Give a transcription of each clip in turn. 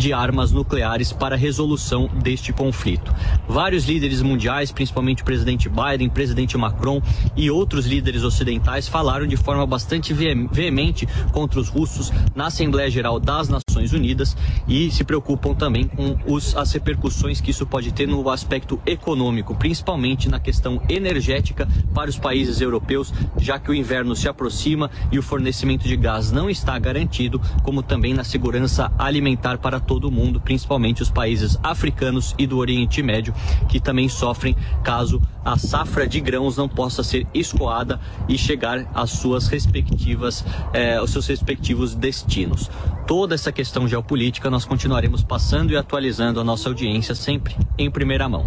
de armas nucleares para a resolução deste conflito. Vários líderes mundiais, principalmente o presidente Biden, o presidente Macron e outros líderes ocidentais falaram de forma bastante veemente contra os russos na Assembleia Geral das Nações Unidas e se preocupam também com os, as repercussões que isso pode ter no aspecto econômico, principalmente na questão energética para os países europeus, já que o inverno se aproxima e o fornecimento de gás não está garantido, como também na segurança alimentar para todo mundo, principalmente os países africanos e do Oriente Médio, que também sofrem caso a safra de grãos não possa ser escoada e chegar às suas respectivas, eh, aos seus respectivos destinos. Toda essa questão geopolítica nós continuaremos passando e atualizando a nossa audiência sempre em primeira mão.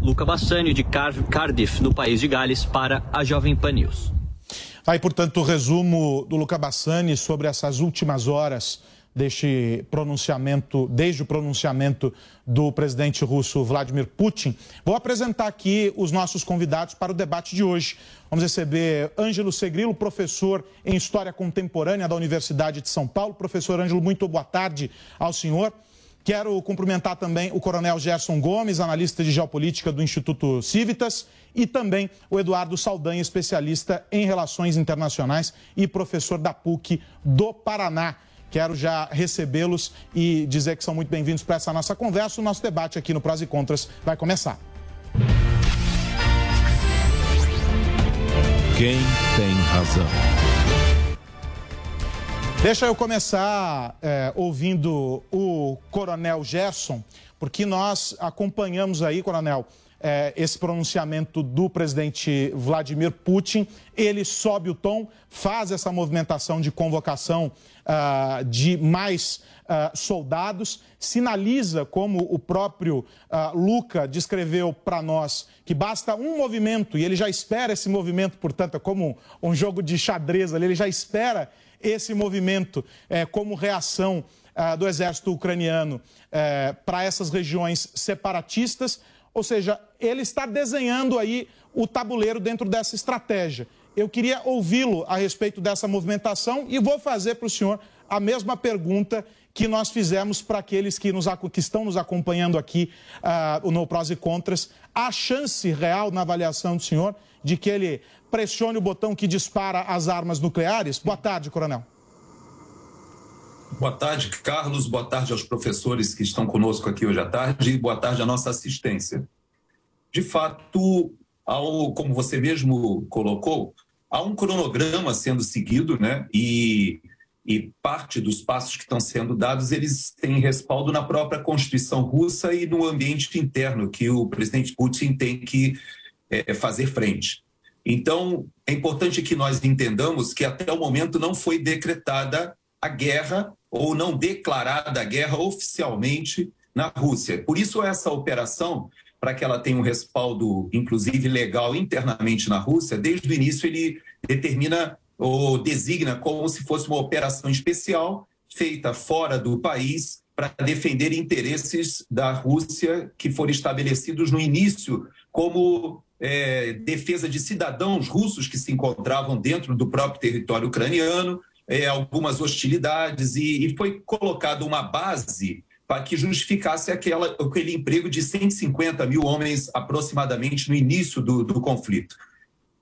Luca Bassani, de Cardiff, no país de Gales, para a Jovem Pan News. Aí, portanto, o resumo do Luca Bassani sobre essas últimas horas deste pronunciamento, desde o pronunciamento do presidente russo Vladimir Putin. Vou apresentar aqui os nossos convidados para o debate de hoje. Vamos receber Ângelo Segrilo, professor em História Contemporânea da Universidade de São Paulo. Professor Ângelo, muito boa tarde ao senhor. Quero cumprimentar também o coronel Gerson Gomes, analista de geopolítica do Instituto Civitas, e também o Eduardo Saldanha, especialista em relações internacionais e professor da PUC do Paraná. Quero já recebê-los e dizer que são muito bem-vindos para essa nossa conversa. O nosso debate aqui no Prós e Contras vai começar. Quem tem razão? Deixa eu começar é, ouvindo o Coronel Gerson, porque nós acompanhamos aí, Coronel, é, esse pronunciamento do presidente Vladimir Putin. Ele sobe o tom, faz essa movimentação de convocação uh, de mais uh, soldados, sinaliza, como o próprio uh, Luca descreveu para nós, que basta um movimento, e ele já espera esse movimento, portanto, é como um jogo de xadrez ali, ele já espera esse movimento é, como reação do exército ucraniano é, para essas regiões separatistas ou seja, ele está desenhando aí o tabuleiro dentro dessa estratégia. Eu queria ouvi-lo a respeito dessa movimentação e vou fazer para o senhor a mesma pergunta que nós fizemos para aqueles que, nos, que, estão nos acompanhando aqui uh, no Prós e Contras. Há chance real, na avaliação do senhor, de que ele pressione o botão que dispara as armas nucleares? Boa tarde, coronel. Boa tarde, Carlos. Boa tarde aos professores que estão conosco aqui hoje à tarde e boa tarde à nossa assistência. De fato, ao, como você mesmo colocou, há um cronograma sendo seguido, né? E, e parte dos passos que estão sendo dados, eles têm respaldo na própria Constituição russa e no ambiente interno que o presidente Putin tem que é, fazer frente. Então, é importante que nós entendamos que até o momento não foi decretada a guerra ou não declarada a guerra oficialmente na Rússia. Por isso, essa operação, para que ela tenha um respaldo, inclusive legal, internamente na Rússia, desde o início ele determina ou designa como se fosse uma operação especial feita fora do país para defender interesses da Rússia que foram estabelecidos no início como é, defesa de cidadãos russos que se encontravam dentro do próprio território ucraniano, é, algumas hostilidades e, e foi colocada uma base para que justificasse aquela, aquele emprego de 150 mil homens aproximadamente no início do, do conflito.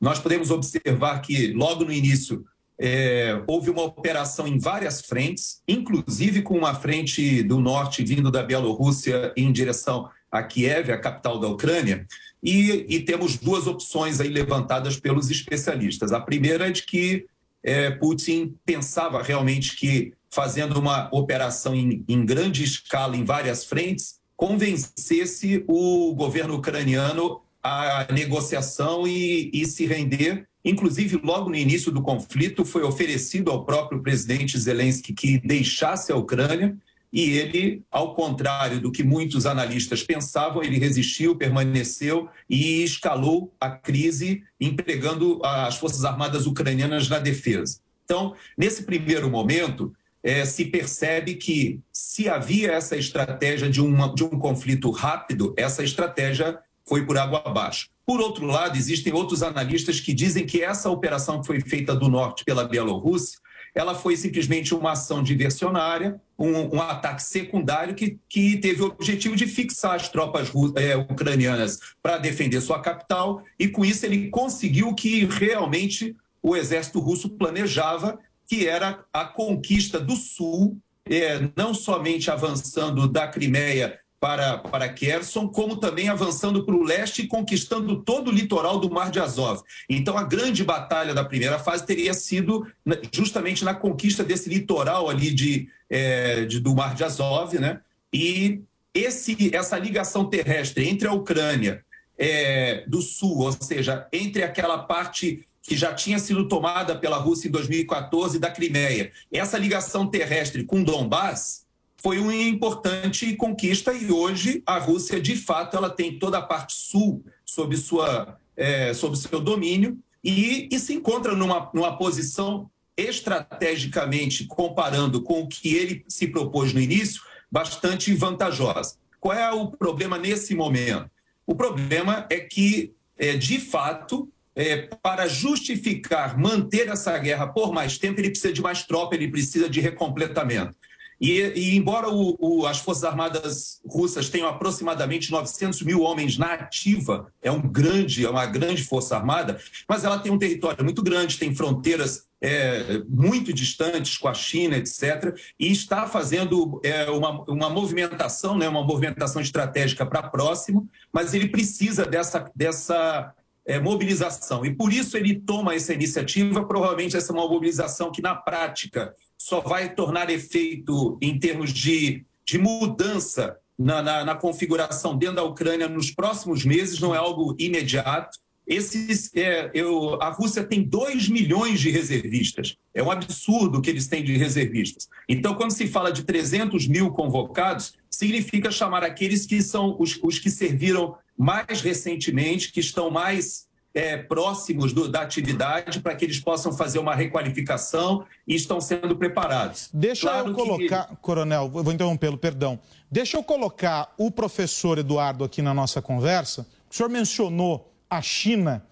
Nós podemos observar que logo no início é, houve uma operação em várias frentes, inclusive com uma frente do norte vindo da Bielorrússia em direção a Kiev, a capital da Ucrânia, e, e temos duas opções aí levantadas pelos especialistas. A primeira é de que é, Putin pensava realmente que, fazendo uma operação em, em grande escala, em várias frentes, convencesse o governo ucraniano à negociação e, e se render. Inclusive, logo no início do conflito, foi oferecido ao próprio presidente Zelensky que deixasse a Ucrânia e ele, ao contrário do que muitos analistas pensavam, ele resistiu, permaneceu e escalou a crise, empregando as Forças Armadas ucranianas na defesa. Então, nesse primeiro momento, é, se percebe que, se havia essa estratégia de, uma, de um conflito rápido, essa estratégia foi por água abaixo. Por outro lado, existem outros analistas que dizem que essa operação que foi feita do norte pela Bielorrússia ela foi simplesmente uma ação diversionária, um, um ataque secundário que, que teve o objetivo de fixar as tropas é, ucranianas para defender sua capital, e com isso ele conseguiu o que realmente o exército russo planejava, que era a conquista do sul, é, não somente avançando da Crimeia para, para Kherson, como também avançando para o leste e conquistando todo o litoral do Mar de Azov. Então, a grande batalha da primeira fase teria sido justamente na conquista desse litoral ali de, é, de do Mar de Azov, né? E esse, essa ligação terrestre entre a Ucrânia é, do Sul, ou seja, entre aquela parte que já tinha sido tomada pela Rússia em 2014 da Crimeia, essa ligação terrestre com Donbass foi uma importante conquista e hoje a Rússia, de fato, ela tem toda a parte sul sob, sua, é, sob seu domínio e, e se encontra numa, numa posição estrategicamente, comparando com o que ele se propôs no início, bastante vantajosa. Qual é o problema nesse momento? O problema é que, é, de fato, é, para justificar manter essa guerra por mais tempo, ele precisa de mais tropa, ele precisa de recompletamento. E, e embora o, o, as Forças Armadas russas tenham aproximadamente 900 mil homens na ativa, é um grande, é uma grande força armada, mas ela tem um território muito grande, tem fronteiras é, muito distantes com a China, etc., e está fazendo é, uma, uma movimentação, né, uma movimentação estratégica para próximo, mas ele precisa dessa, dessa é, mobilização. E por isso ele toma essa iniciativa, provavelmente essa é uma mobilização que, na prática, só vai tornar efeito em termos de, de mudança na, na, na, configuração dentro da Ucrânia nos próximos meses, não é algo imediato. Esses, é, eu, a Rússia tem 2 milhões de reservistas. É um absurdo que eles têm de reservistas. Então, quando se fala de 300 mil convocados, significa chamar aqueles que são os, os que serviram mais recentemente, que estão mais é, próximos do, da atividade para que eles possam fazer uma requalificação e estão sendo preparados. Deixa claro eu colocar, que... coronel, vou interrompê-lo, perdão. Deixa eu colocar o professor Eduardo aqui na nossa conversa. O senhor mencionou a China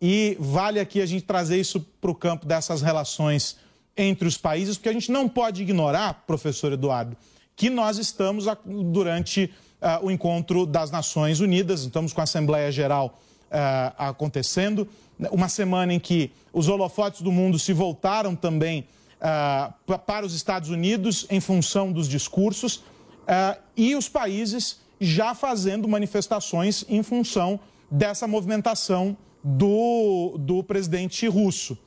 e vale aqui a gente trazer isso para o campo dessas relações entre os países, porque a gente não pode ignorar, professor Eduardo, que nós estamos durante uh, o encontro das Nações Unidas, estamos com a Assembleia Geral uh, acontecendo. Uma semana em que os holofotes do mundo se voltaram também uh, para os Estados Unidos em função dos discursos e os países já fazendo manifestações em função dessa movimentação do, do presidente russo.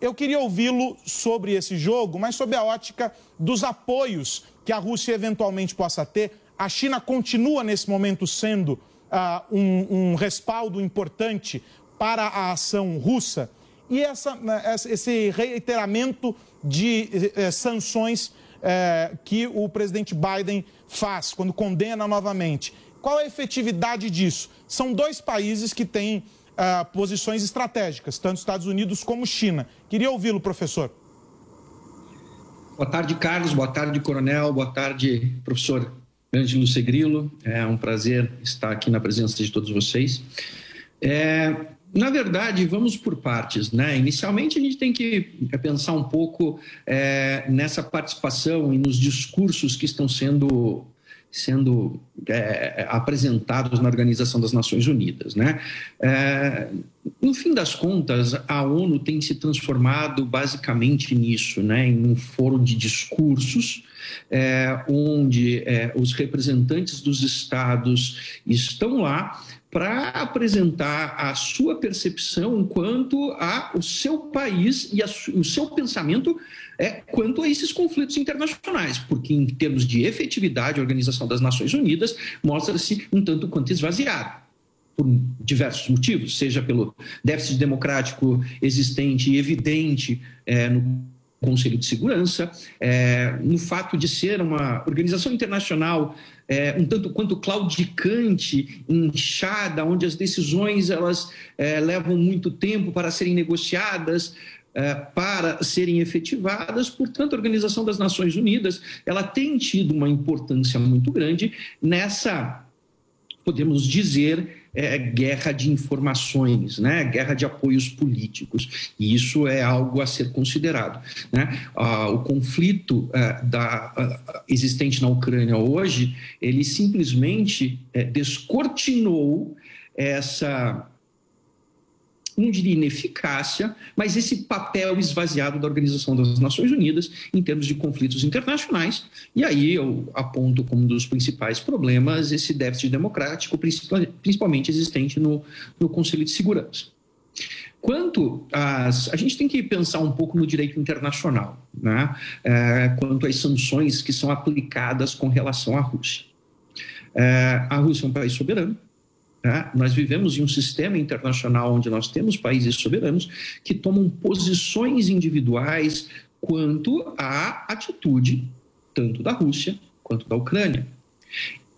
Eu queria ouvi-lo sobre esse jogo, mas sob a ótica dos apoios que a Rússia eventualmente possa ter. A China continua, nesse momento, sendo uh, um, um respaldo importante para a ação russa e essa, né, esse reiteramento de eh, sanções eh, que o presidente Biden faz quando condena novamente. Qual a efetividade disso? São dois países que têm uh, posições estratégicas, tanto Estados Unidos como China. Queria ouvi-lo, professor. Boa tarde, Carlos. Boa tarde, Coronel. Boa tarde, professor Ângelo Segrilo, é um prazer estar aqui na presença de todos vocês. É, na verdade, vamos por partes, né? Inicialmente, a gente tem que pensar um pouco é, nessa participação e nos discursos que estão sendo sendo é, apresentados na Organização das Nações Unidas. Né? É, no fim das contas, a ONU tem se transformado basicamente nisso, né? em um fórum de discursos, é, onde é, os representantes dos estados estão lá para apresentar a sua percepção quanto ao seu país e a, o seu pensamento é, quanto a esses conflitos internacionais, porque em termos de efetividade, a Organização das Nações Unidas mostra-se um tanto quanto esvaziada por diversos motivos, seja pelo déficit democrático existente e evidente é, no Conselho de Segurança, é, no fato de ser uma organização internacional é, um tanto quanto claudicante, inchada, onde as decisões elas é, levam muito tempo para serem negociadas, é, para serem efetivadas. Portanto, a Organização das Nações Unidas ela tem tido uma importância muito grande nessa podemos dizer é, guerra de informações, né? guerra de apoios políticos. E isso é algo a ser considerado. Né? Ah, o conflito é, da, ah, existente na Ucrânia hoje, ele simplesmente é, descortinou essa não diria ineficácia, mas esse papel esvaziado da Organização das Nações Unidas em termos de conflitos internacionais. E aí eu aponto como um dos principais problemas esse déficit democrático, principalmente existente no, no Conselho de Segurança. Quanto às. A gente tem que pensar um pouco no direito internacional, né? É, quanto às sanções que são aplicadas com relação à Rússia. É, a Rússia é um país soberano, Tá? Nós vivemos em um sistema internacional onde nós temos países soberanos que tomam posições individuais quanto à atitude tanto da Rússia quanto da Ucrânia.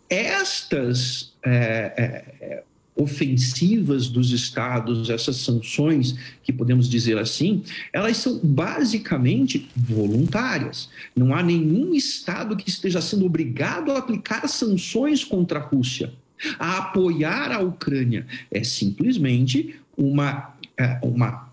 Estas é, é, ofensivas dos estados, essas sanções, que podemos dizer assim, elas são basicamente voluntárias. Não há nenhum estado que esteja sendo obrigado a aplicar sanções contra a Rússia a apoiar a Ucrânia. É simplesmente uma, é, uma,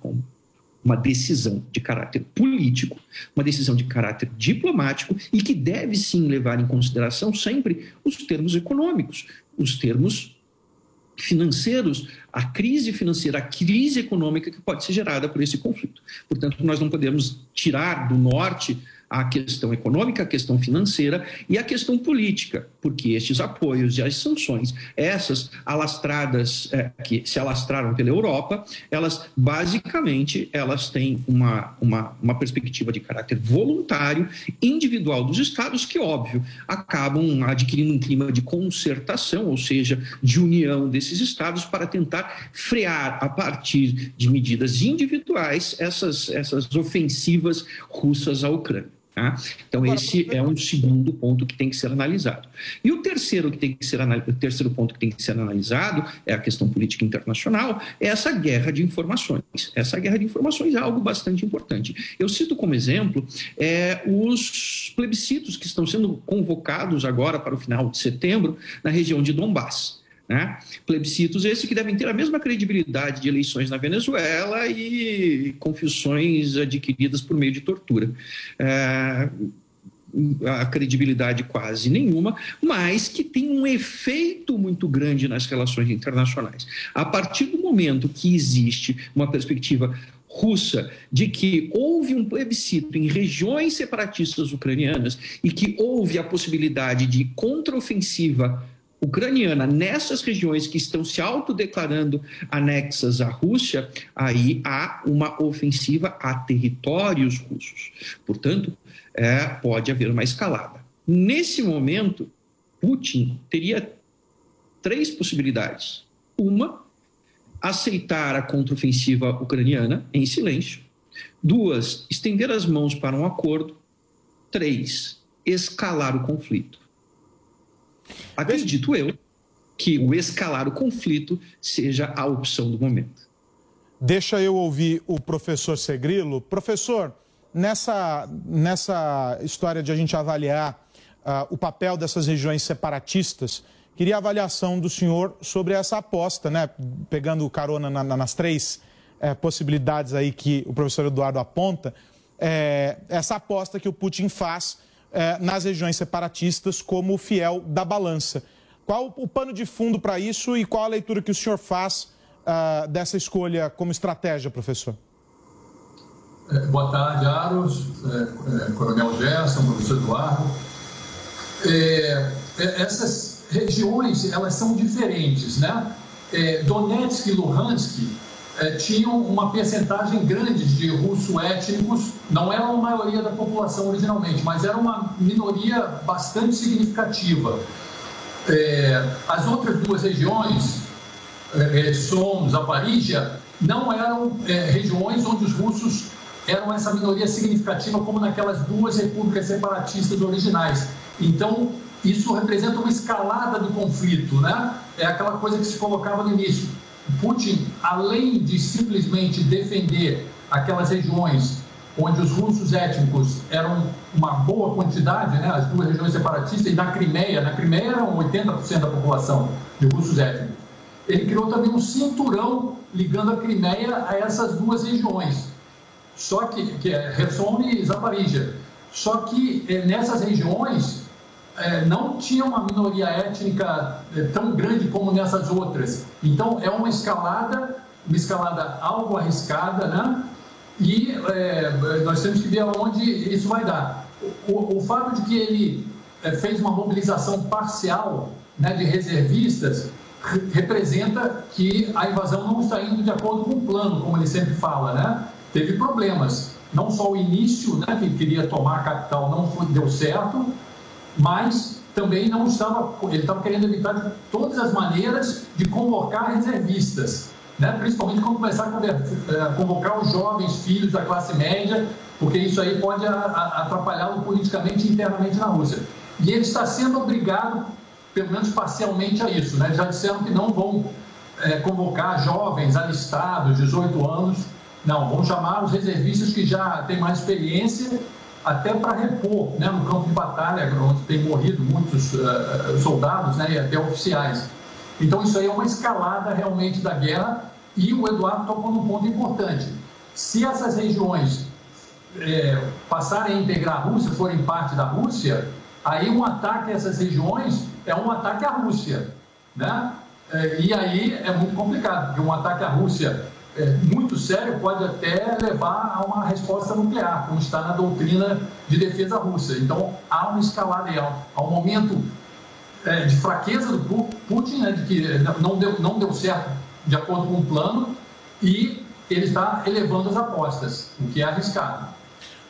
uma decisão de caráter político, uma decisão de caráter diplomático e que deve sim levar em consideração sempre os termos econômicos, os termos financeiros, a crise financeira, a crise econômica que pode ser gerada por esse conflito. Portanto, nós não podemos tirar do norte a questão econômica, a questão financeira e a questão política, porque estes apoios e as sanções, essas alastradas é, que se alastraram pela Europa, elas basicamente elas têm uma, uma, uma perspectiva de caráter voluntário, individual dos estados, que óbvio acabam adquirindo um clima de concertação, ou seja, de união desses estados para tentar frear a partir de medidas individuais essas, essas ofensivas russas à Ucrânia. Tá? Então, esse é um segundo ponto que tem que ser analisado. E o terceiro, que tem que ser, o terceiro ponto que tem que ser analisado é a questão política internacional, é essa guerra de informações. Essa guerra de informações é algo bastante importante. Eu cito como exemplo é, os plebiscitos que estão sendo convocados agora para o final de setembro na região de Donbass. Né? Plebiscitos esses que devem ter a mesma credibilidade de eleições na Venezuela e confissões adquiridas por meio de tortura. É, a credibilidade quase nenhuma, mas que tem um efeito muito grande nas relações internacionais. A partir do momento que existe uma perspectiva russa de que houve um plebiscito em regiões separatistas ucranianas e que houve a possibilidade de contraofensiva ucraniana nessas regiões que estão se autodeclarando anexas à Rússia, aí há uma ofensiva a territórios russos. Portanto, é, pode haver uma escalada. Nesse momento, Putin teria três possibilidades. Uma, aceitar a contraofensiva ucraniana em silêncio. Duas, estender as mãos para um acordo. Três, escalar o conflito. Acredito eu que o escalar o conflito seja a opção do momento. Deixa eu ouvir o professor Segrilo. Professor, nessa, nessa história de a gente avaliar uh, o papel dessas regiões separatistas, queria a avaliação do senhor sobre essa aposta, né? Pegando carona na, na, nas três é, possibilidades aí que o professor Eduardo aponta, é, essa aposta que o Putin faz eh, nas regiões separatistas como fiel da balança. Qual o pano de fundo para isso e qual a leitura que o senhor faz uh, dessa escolha como estratégia, professor? É, boa tarde, Aros, é, é, Coronel Gerson, professor Eduardo. Essas regiões, elas são diferentes, né? Donetsk e Luhansk é, tinham uma percentagem grande de russos étnicos, não era a maioria da população originalmente, mas era uma minoria bastante significativa. É, as outras duas regiões, é, é Som, não eram é, regiões onde os russos eram essa minoria significativa como naquelas duas repúblicas separatistas originais. Então, isso representa uma escalada do conflito, né? É aquela coisa que se colocava no início Putin, além de simplesmente defender aquelas regiões onde os russos étnicos eram uma boa quantidade, né, as duas regiões separatistas, e na Crimeia, na Crimeia eram 80% da população de russos étnicos. Ele criou também um cinturão ligando a Crimeia a essas duas regiões, só que, que é Kherson e Zaporizhia. Só que eh, nessas regiões eh, não tinha uma minoria étnica eh, tão grande como nessas outras. Então é uma escalada, uma escalada algo arriscada, né? E é, nós temos que ver aonde isso vai dar. O, o fato de que ele é, fez uma mobilização parcial né, de reservistas representa que a invasão não está indo de acordo com o plano, como ele sempre fala, né? Teve problemas. Não só o início, né, que queria tomar a capital, não foi, deu certo, mas também não estava, ele estava querendo evitar de todas as maneiras de convocar reservistas né? principalmente quando começar a eh, convocar os jovens filhos da classe média, porque isso aí pode atrapalhá-lo politicamente e internamente na Rússia. E ele está sendo obrigado, pelo menos parcialmente, a isso. Né? Já disseram que não vão é, convocar jovens alistados, 18 anos, não, vão chamar os reservistas que já têm mais experiência, até para repor né, no campo de batalha, onde tem morrido muitos uh, soldados né, e até oficiais. Então, isso aí é uma escalada realmente da guerra e o Eduardo tocou num ponto importante. Se essas regiões é, passarem a integrar a Rússia, forem parte da Rússia, aí um ataque a essas regiões é um ataque à Rússia. Né? E aí é muito complicado, porque um ataque à Rússia é, muito sério pode até levar a uma resposta nuclear, como está na doutrina de defesa russa. Então há uma escalada aí, há um momento é, de fraqueza do Putin, né, de que não deu, não deu certo de acordo com o plano, e ele está elevando as apostas, o que é arriscado.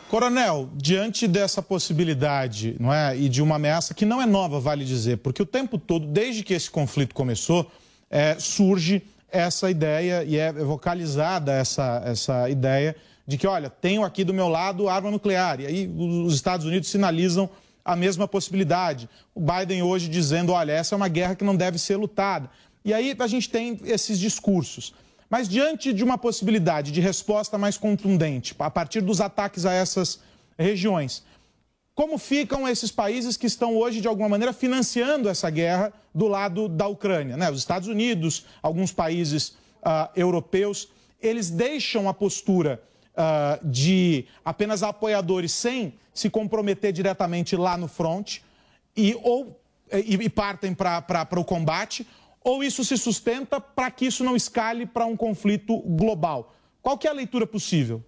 Coronel, diante dessa possibilidade não é, e de uma ameaça que não é nova, vale dizer, porque o tempo todo, desde que esse conflito começou, é, surge essa ideia e é vocalizada essa, essa ideia de que, olha, tenho aqui do meu lado arma nuclear. E aí os Estados Unidos sinalizam a mesma possibilidade. O Biden hoje dizendo, olha, essa é uma guerra que não deve ser lutada. E aí a gente tem esses discursos. Mas diante de uma possibilidade de resposta mais contundente, a partir dos ataques a essas regiões, como ficam esses países que estão hoje, de alguma maneira, financiando essa guerra do lado da Ucrânia? Né? Os Estados Unidos, alguns países uh, europeus, eles deixam a postura uh, de apenas apoiadores sem se comprometer diretamente lá no front e, ou, e, e partem para o combate, ou isso se sustenta para que isso não escale para um conflito global? Qual que é a leitura possível?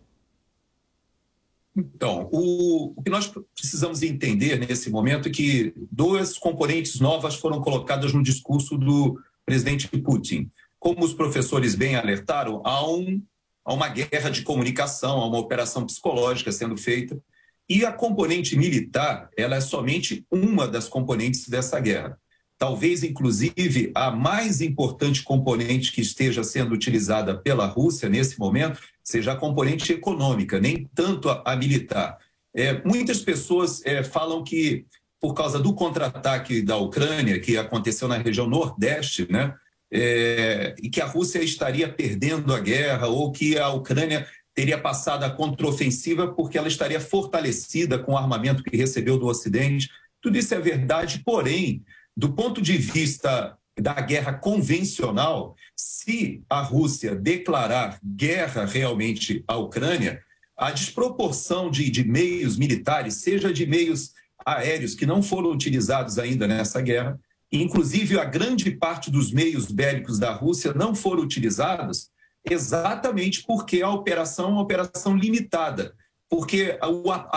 Então, o, o, que nós precisamos entender nesse momento é que duas componentes novas foram colocadas no discurso do presidente Putin. Como os professores bem alertaram, há um a uma guerra de comunicação, a uma operação psicológica sendo feita. E a componente militar, ela é somente uma das componentes dessa guerra. Talvez, inclusive, a mais importante componente que esteja sendo utilizada pela Rússia nesse momento seja a componente econômica, nem tanto a, a militar. É, muitas pessoas é, falam que, por causa do contra-ataque da Ucrânia, que aconteceu na região nordeste, né, é, e que a Rússia estaria perdendo a guerra ou que a Ucrânia teria passado a contraofensiva porque ela estaria fortalecida com o armamento que recebeu do Ocidente. Tudo isso é verdade, porém, do ponto de vista da guerra convencional, se a Rússia declarar guerra realmente à Ucrânia, a desproporção de, de meios militares, seja de meios aéreos que não foram utilizados ainda nessa guerra, Inclusive, a grande parte dos meios bélicos da Rússia não foram utilizados exatamente porque a operação é uma operação limitada. Porque a,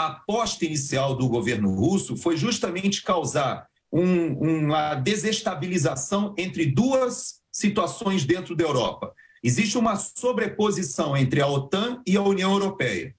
a aposta inicial do governo russo foi justamente causar um, uma desestabilização entre duas situações dentro da Europa. Existe uma sobreposição entre a OTAN e a União Europeia.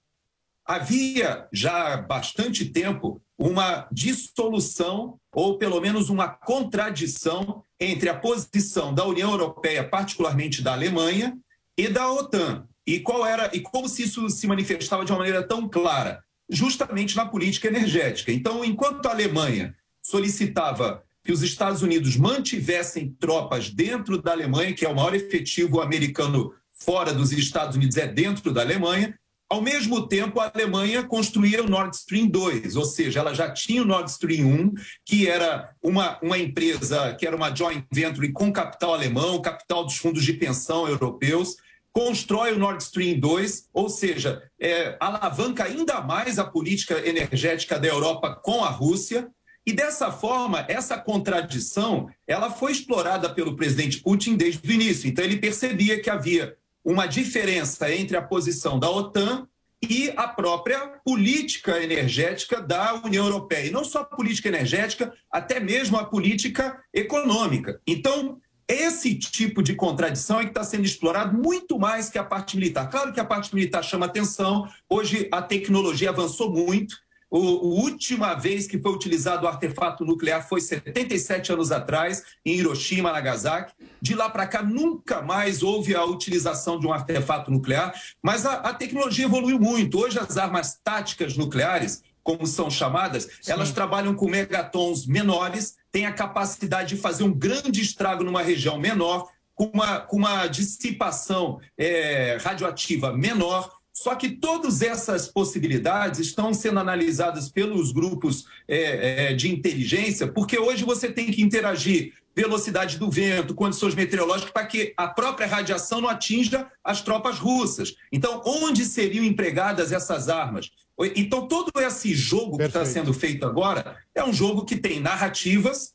Havia já há bastante tempo uma dissolução ou pelo menos uma contradição entre a posição da União Europeia, particularmente da Alemanha, e da OTAN. E qual era e como se isso se manifestava de uma maneira tão clara, justamente na política energética. Então, enquanto a Alemanha solicitava que os Estados Unidos mantivessem tropas dentro da Alemanha, que é o maior efetivo americano fora dos Estados Unidos é dentro da Alemanha, Ao mesmo tempo, a Alemanha construía o Nord Stream 2, ou seja, ela já tinha o Nord Stream 1, que era uma, uma empresa, que era uma joint venture com capital alemão, capital dos fundos de pensão europeus, constrói o Nord Stream 2, ou seja, é, alavanca ainda mais a política energética da Europa com a Rússia, e dessa forma, essa contradição, ela foi explorada pelo presidente Putin desde o início. Então ele percebia que havia uma diferença entre a posição da OTAN e a própria política energética da União Europeia. E não só a política energética, até mesmo a política econômica. Então, esse tipo de contradição é que está sendo explorado muito mais que a parte militar. Claro que a parte militar chama atenção, hoje a tecnologia avançou muito, a última vez que foi utilizado o artefato nuclear foi 77 anos atrás, em Hiroshima, Nagasaki. De lá para cá, nunca mais houve a utilização de um artefato nuclear, mas a, a tecnologia evoluiu muito. Hoje, as armas táticas nucleares, como são chamadas, Sim. elas trabalham com megatons menores, têm a capacidade de fazer um grande estrago numa região menor, com uma, com uma dissipação é, radioativa menor só que todas essas possibilidades estão sendo analisadas pelos grupos é, é, de inteligência, porque hoje você tem que interagir velocidade do vento, condições meteorológicas, para que a própria radiação não atinja as tropas russas. Então, onde seriam empregadas essas armas? Então, todo esse jogo Perfeito. que está sendo feito agora é um jogo que tem narrativas,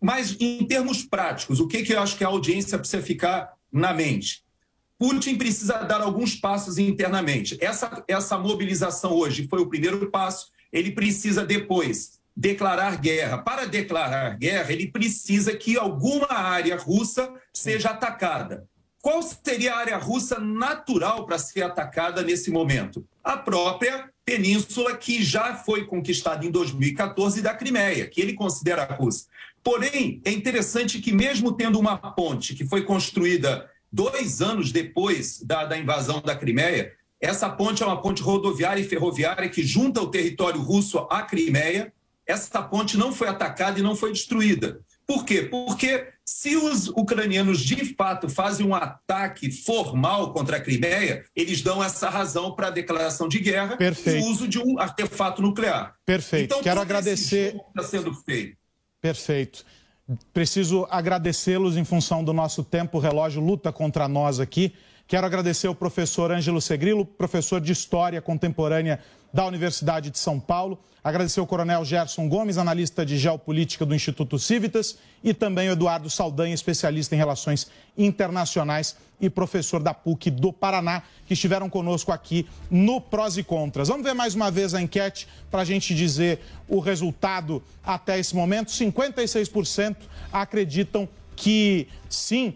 mas em termos práticos, o que, que eu acho que a audiência precisa ficar na mente? Putin precisa dar alguns passos internamente. Essa, essa mobilização hoje foi o primeiro passo. Ele precisa depois declarar guerra. Para declarar guerra, ele precisa que alguma área russa seja atacada. Qual seria a área russa natural para ser atacada nesse momento? A própria península que já foi conquistada em 2014 da Crimeia, que ele considera russa. Porém, é interessante que, mesmo tendo uma ponte que foi construída dois anos depois da, da invasão da Crimeia, essa ponte é uma ponte rodoviária e ferroviária que junta o território russo à Crimeia. Essa ponte não foi atacada e não foi destruída. Por quê? Porque se os ucranianos de fato fazem um ataque formal contra a Crimeia, eles dão essa razão para a declaração de guerra Perfeito. e o uso de um artefato nuclear. Perfeito. Então, Quero agradecer. Está sendo feito. Perfeito. Preciso agradecê-los em função do nosso tempo, o relógio luta contra nós aqui. Quero agradecer ao professor Ângelo Segrilo, professor de História Contemporânea da Universidade de São Paulo. Agradecer ao coronel Gerson Gomes, analista de geopolítica do Instituto Civitas, e também o Eduardo Saldanha, especialista em relações internacionais e professor da PUC do Paraná, que estiveram conosco aqui no Prós e Contras. Vamos ver mais uma vez a enquete para a gente dizer o resultado até esse momento. 56% acreditam que sim,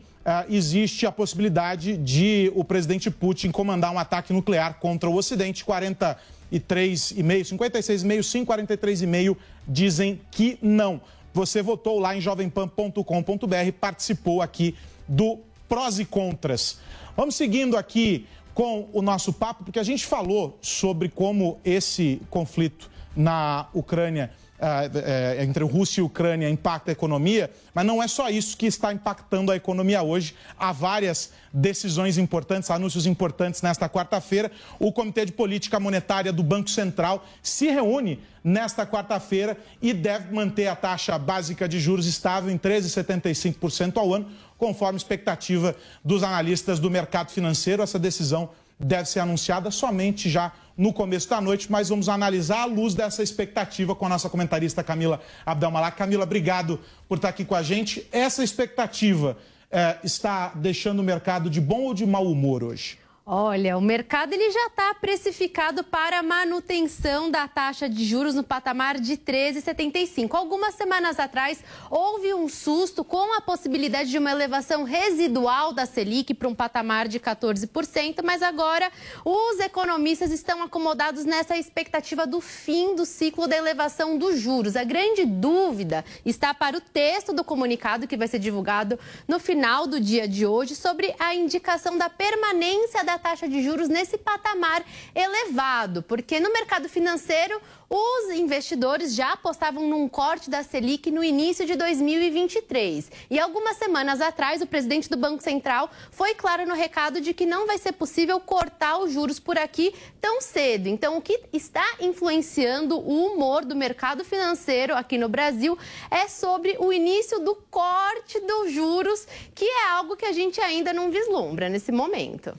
existe a possibilidade de o presidente Putin comandar um ataque nuclear contra o Ocidente. 43,5, 56,5, sim, 43,5 dizem que não. Você votou lá em jovempan.com.br, participou aqui do prós e contras. Vamos seguindo aqui com o nosso papo, porque a gente falou sobre como esse conflito na Ucrânia uh, entre Rússia e Ucrânia impacta a economia, mas não é só isso que está impactando a economia hoje. Há várias decisões importantes, anúncios importantes nesta quarta-feira. O Comitê de Política Monetária do Banco Central se reúne nesta quarta-feira e deve manter a taxa básica de juros estável em 13,75% ao ano, conforme expectativa dos analistas do mercado financeiro. Essa decisão deve ser anunciada somente já no começo da noite, mas vamos analisar à luz dessa expectativa com a nossa comentarista Camila Abdelmalak. Camila, obrigado por estar aqui com a gente. Essa expectativa eh, está deixando o mercado de bom ou de mau humor hoje? Olha, o mercado ele já está precificado para a manutenção da taxa de juros no patamar de 13,75. Algumas semanas atrás houve um susto com a possibilidade de uma elevação residual da Selic para um patamar de 14%, mas agora os economistas estão acomodados nessa expectativa do fim do ciclo da elevação dos juros. A grande dúvida está para o texto do comunicado que vai ser divulgado no final do dia de hoje sobre a indicação da permanência da da taxa de juros nesse patamar elevado, porque no mercado financeiro os investidores já apostavam num corte da Selic no início de 2023. E algumas semanas atrás, o presidente do Banco Central foi claro no recado de que não vai ser possível cortar os juros por aqui tão cedo. Então, o que está influenciando o humor do mercado financeiro aqui no Brasil é sobre o início do corte dos juros, que é algo que a gente ainda não vislumbra nesse momento.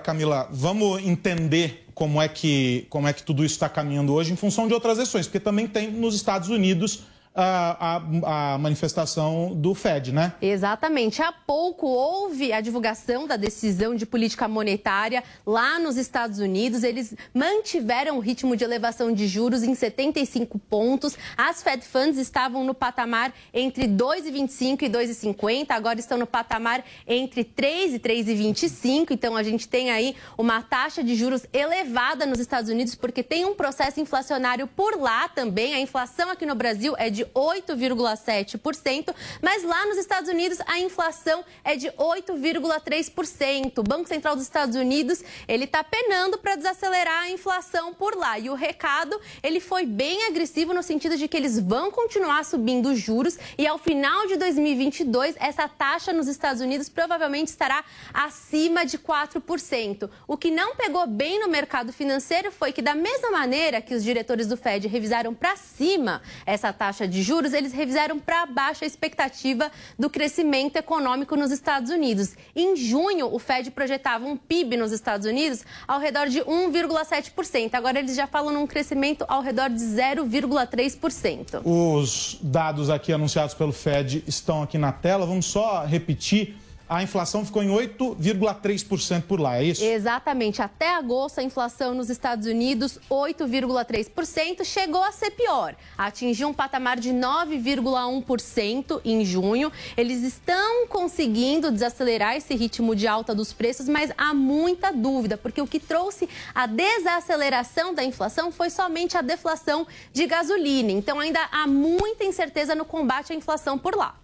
Camila, vamos entender como é que, como é que tudo isso está caminhando hoje em função de outras eleições, porque também tem nos Estados Unidos a, a, manifestação do Fed, né? Exatamente. Há pouco houve a divulgação da decisão de política monetária lá nos Estados Unidos. Eles mantiveram o ritmo de elevação de juros em 75 pontos. As Fed Funds estavam no patamar entre 2,25 e 2,50. Agora estão no patamar entre 3 e 3,25. Então a gente tem aí uma taxa de juros elevada nos Estados Unidos porque tem um processo inflacionário por lá também. A inflação aqui no Brasil é de 8,7%, mas lá nos Estados Unidos a inflação é de 8,3%. O Banco Central dos Estados Unidos, ele está penando para desacelerar a inflação por lá. E o recado, ele foi bem agressivo no sentido de que eles vão continuar subindo os juros e ao final de 2022 essa taxa nos Estados Unidos provavelmente estará acima de 4%. O que não pegou bem no mercado financeiro foi que da mesma maneira que os diretores do Fed revisaram para cima essa taxa de juros, eles revisaram para baixo a expectativa do crescimento econômico nos Estados Unidos. Em junho, o Fed projetava um PIB nos Estados Unidos ao redor de 1,7%. Agora eles já falam num crescimento ao redor de 0,3%. Os dados aqui anunciados pelo Fed estão aqui na tela. Vamos só repetir a inflação ficou em 8,3% por lá, é isso? Exatamente. Até agosto, a inflação nos Estados Unidos, 8,3%, chegou a ser pior. Atingiu um patamar de 9,1% em junho. Eles estão conseguindo desacelerar esse ritmo de alta dos preços, mas há muita dúvida, porque o que trouxe a desaceleração da inflação foi somente a deflação de gasolina. Então, ainda há muita incerteza no combate à inflação por lá.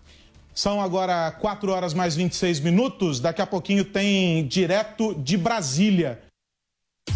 São agora 4 horas mais 26 minutos. Daqui a pouquinho tem direto de Brasília.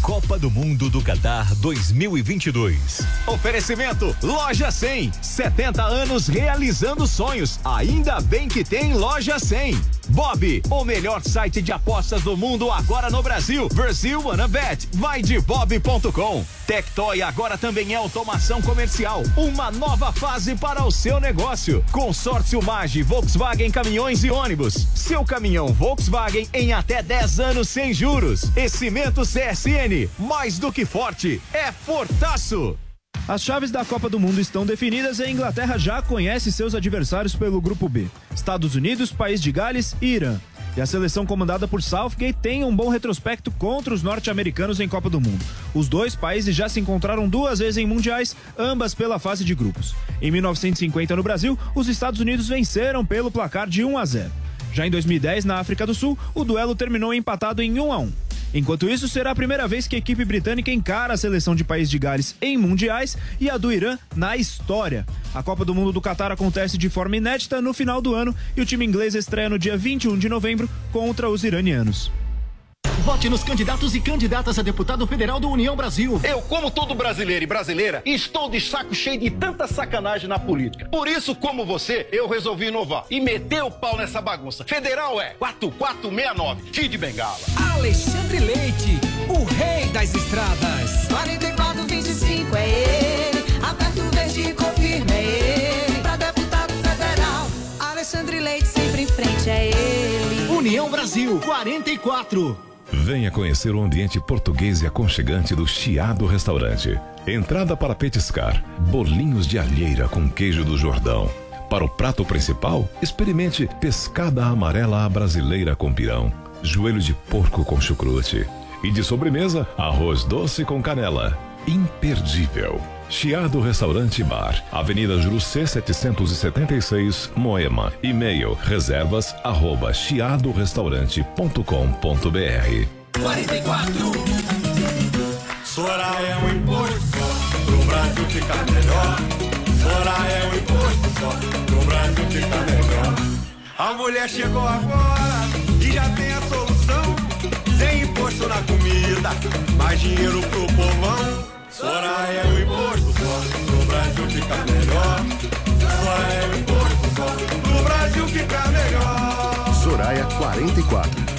Copa do Mundo do Qatar 2022. Oferecimento Loja 100. 70 anos realizando sonhos. Ainda bem que tem Loja 100. Bob, o melhor site de apostas do mundo agora no Brasil. Brasil Bet. Vai de bob.com. Tectoy agora também é automação comercial. Uma nova fase para o seu negócio. Consórcio Mage, Volkswagen Caminhões e Ônibus. Seu caminhão Volkswagen em até 10 anos sem juros. E Cimento CSN, mais do que forte, é fortaço. As chaves da Copa do Mundo estão definidas e a Inglaterra já conhece seus adversários pelo grupo B: Estados Unidos, País de Gales e Irã. E a seleção comandada por Southgate tem um bom retrospecto contra os norte-americanos em Copa do Mundo. Os dois países já se encontraram duas vezes em mundiais, ambas pela fase de grupos. Em 1950, no Brasil, os Estados Unidos venceram pelo placar de 1 a 0. Já em 2010, na África do Sul, o duelo terminou empatado em 1 a 1. Enquanto isso, será a primeira vez que a equipe britânica encara a seleção de País de Gales em mundiais e a do Irã na história. A Copa do Mundo do Catar acontece de forma inédita no final do ano e o time inglês estreia no dia 21 de novembro contra os iranianos. Vote nos candidatos e candidatas a deputado federal do União Brasil. Eu, como todo brasileiro e brasileira, estou de saco cheio de tanta sacanagem na política. Por isso, como você, eu resolvi inovar e meter o pau nessa bagunça. Federal é 4469, Kid Bengala. Alexandre Leite, o rei das estradas. 4425 é ele, aperto verde confirma é ele. Pra deputado federal, Alexandre Leite sempre em frente é ele. União Brasil, 44. Venha conhecer o ambiente português e aconchegante do Chiado Restaurante. Entrada para petiscar, bolinhos de alheira com queijo do Jordão. Para o prato principal, experimente pescada amarela à brasileira com pirão, joelho de porco com chucrute. E de sobremesa, arroz doce com canela. Imperdível. Chiado Restaurante Bar, Avenida Jurucê 776, Moema. E-mail reservas arroba chiadorestaurante.com.br 44 Sora é um imposto só, pro Brasil ficar melhor. Sora é um imposto só, pro Brasil ficar melhor. A mulher chegou agora e já tem a solução. Sem imposto na comida. Mais dinheiro pro povão. Soraya é o imposto só, pro Brasil ficar melhor. Soraya é o imposto só, pro Brasil ficar melhor. Soraya 44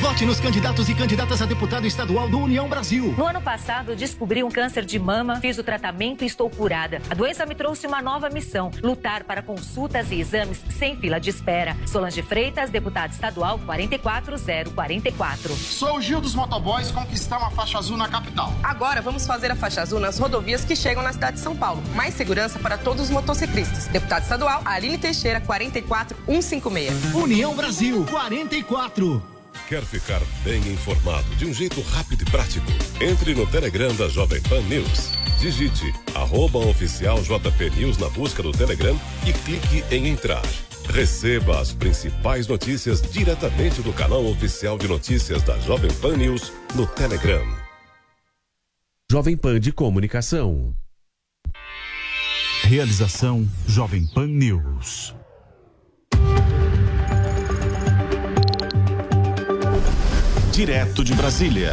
Vote nos candidatos e candidatas a deputado estadual do União Brasil. No ano passado, descobri um câncer de mama, fiz o tratamento e estou curada. A doença me trouxe uma nova missão: lutar para consultas e exames sem fila de espera. Solange Freitas, deputada estadual 44044. Sou o Gil dos Motoboys conquistar uma faixa azul na capital. Agora vamos fazer a faixa azul nas rodovias que chegam na cidade de São Paulo. Mais segurança para todos os motociclistas. Deputado estadual Aline Teixeira 44156. União Brasil 44. Quer ficar bem informado de um jeito rápido e prático? Entre no Telegram da Jovem Pan News. Digite arroba oficial JP News na busca do Telegram e clique em entrar. Receba as principais notícias diretamente do canal oficial de notícias da Jovem Pan News no Telegram. Jovem Pan de Comunicação. Realização Jovem Pan News. Direto de Brasília.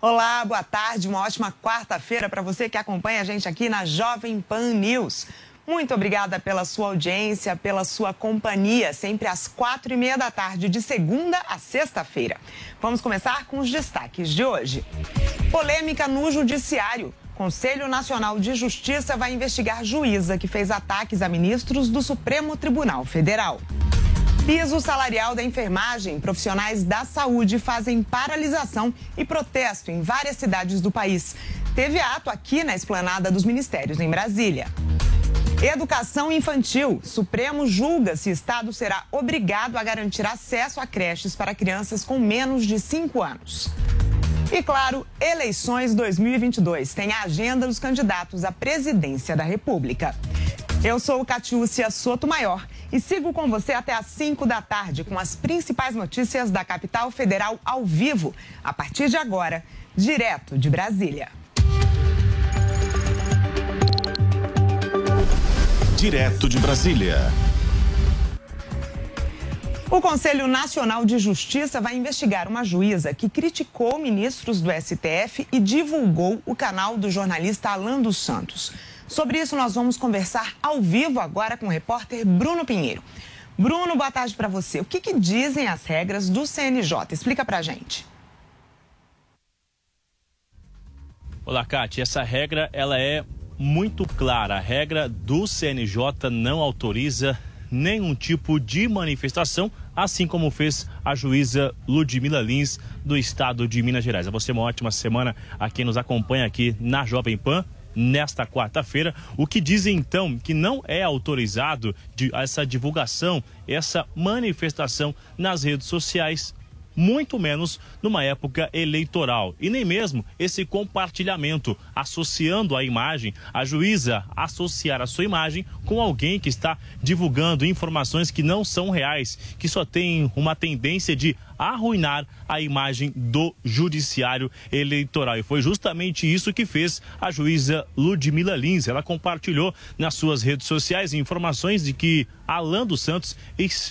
Olá, boa tarde, uma ótima quarta-feira para você que acompanha a gente aqui na Jovem Pan News. Muito obrigada pela sua audiência, pela sua companhia, sempre às quatro e meia da tarde, de segunda a sexta-feira. Vamos começar com os destaques de hoje. Polêmica no Judiciário. Conselho Nacional de Justiça vai investigar juíza que fez ataques a ministros do Supremo Tribunal Federal. Piso salarial da enfermagem. Profissionais da saúde fazem paralisação e protesto em várias cidades do país. Teve ato aqui na esplanada dos ministérios em Brasília. Educação infantil. Supremo julga se Estado será obrigado a garantir acesso a creches para crianças com menos de 5 anos. E claro, eleições 2022 tem a agenda dos candidatos à presidência da República. Eu sou Catiúcia Soto Maior e sigo com você até às 5 da tarde com as principais notícias da capital federal ao vivo, a partir de agora, direto de Brasília. Direto de Brasília. O Conselho Nacional de Justiça vai investigar uma juíza que criticou ministros do STF e divulgou o canal do jornalista Alan dos Santos. Sobre isso, nós vamos conversar ao vivo agora com o repórter Bruno Pinheiro. Bruno, boa tarde para você. O que, que, dizem as regras do CNJ? Explica para gente. Olá, Kátia. Essa regra ela é muito clara. A regra do CNJ não autoriza nenhum tipo de manifestação, assim como fez a juíza Ludmila Lins do estado de Minas Gerais. A você uma ótima semana a quem nos acompanha aqui na Jovem Pan nesta quarta-feira, o que dizem então que não é autorizado essa divulgação, essa manifestação nas redes sociais muito menos numa época eleitoral. E nem mesmo esse compartilhamento, associando a imagem, a juíza associar a sua imagem com alguém que está divulgando informações que não são reais, que só tem uma tendência de arruinar a imagem do judiciário eleitoral. E foi justamente isso que fez a juíza Ludmila Lins. Ela compartilhou nas suas redes sociais informações de que Alan dos Santos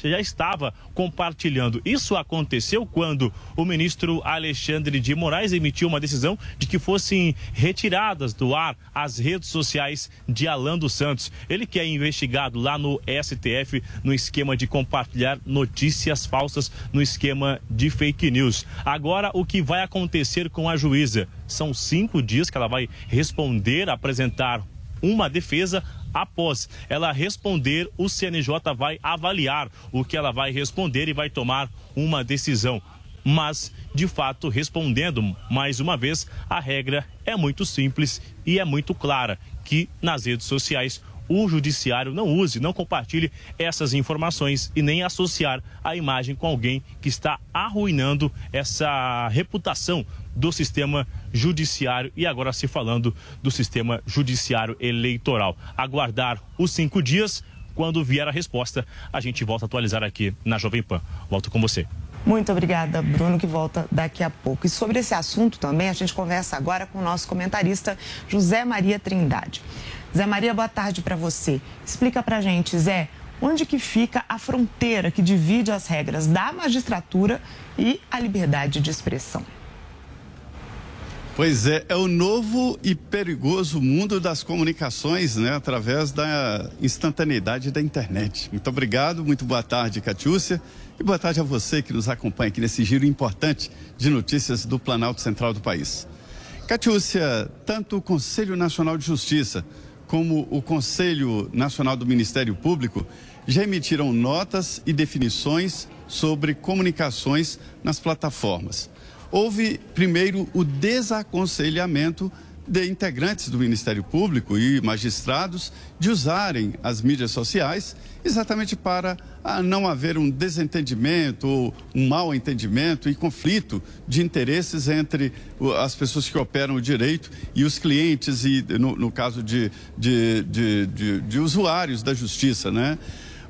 já estava compartilhando. Isso aconteceu quando o ministro Alexandre de Moraes emitiu uma decisão de que fossem retiradas do ar as redes sociais de Alan dos Santos. Ele que é investigado lá no STF no esquema de compartilhar notícias falsas, no esquema de fake news. Agora, o que vai acontecer com a juíza? São cinco dias que ela vai responder, apresentar uma defesa. Após ela responder, o CNJ vai avaliar o que ela vai responder e vai tomar uma decisão. Mas, de fato, respondendo mais uma vez, a regra é muito simples e é muito clara: que nas redes sociais o judiciário não use, não compartilhe essas informações e nem associar a imagem com alguém que está arruinando essa reputação do sistema judiciário e agora se falando do sistema judiciário eleitoral. Aguardar os cinco dias. Quando vier a resposta, a gente volta a atualizar aqui na Jovem Pan. Volto com você. Muito obrigada, Bruno, que volta daqui a pouco. E sobre esse assunto também, a gente conversa agora com o nosso comentarista José Maria Trindade. Zé Maria, boa tarde para você. Explica para gente, Zé, onde que fica a fronteira que divide as regras da magistratura e a liberdade de expressão? Pois é, é o novo e perigoso mundo das comunicações, né, através da instantaneidade da internet. Muito obrigado, muito boa tarde, Catiúcia, e boa tarde a você que nos acompanha aqui nesse giro importante de notícias do Planalto Central do país. Catiúcia, tanto o Conselho Nacional de Justiça como o Conselho Nacional do Ministério Público já emitiram notas e definições sobre comunicações nas plataformas houve primeiro o desaconselhamento de integrantes do Ministério Público e magistrados de usarem as mídias sociais exatamente para ah, não haver um desentendimento ou um mal entendimento e conflito de interesses entre as pessoas que operam o direito e os clientes e no, no caso de, de, de, de, usuários da justiça, né?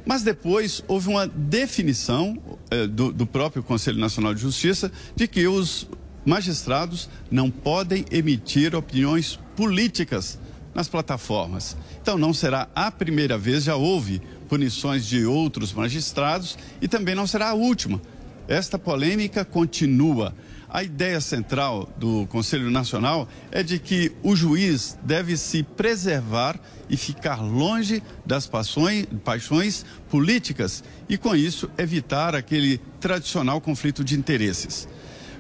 Mas depois houve uma definição eh, do, do próprio Conselho Nacional de Justiça de que os magistrados não podem emitir opiniões políticas nas plataformas. Então não será a primeira vez, já houve punições de outros magistrados e também não será a última. Esta polêmica continua. A ideia central do Conselho Nacional é de que o juiz deve se preservar e ficar longe das paixões, paixões políticas e, com isso, evitar aquele tradicional conflito de interesses.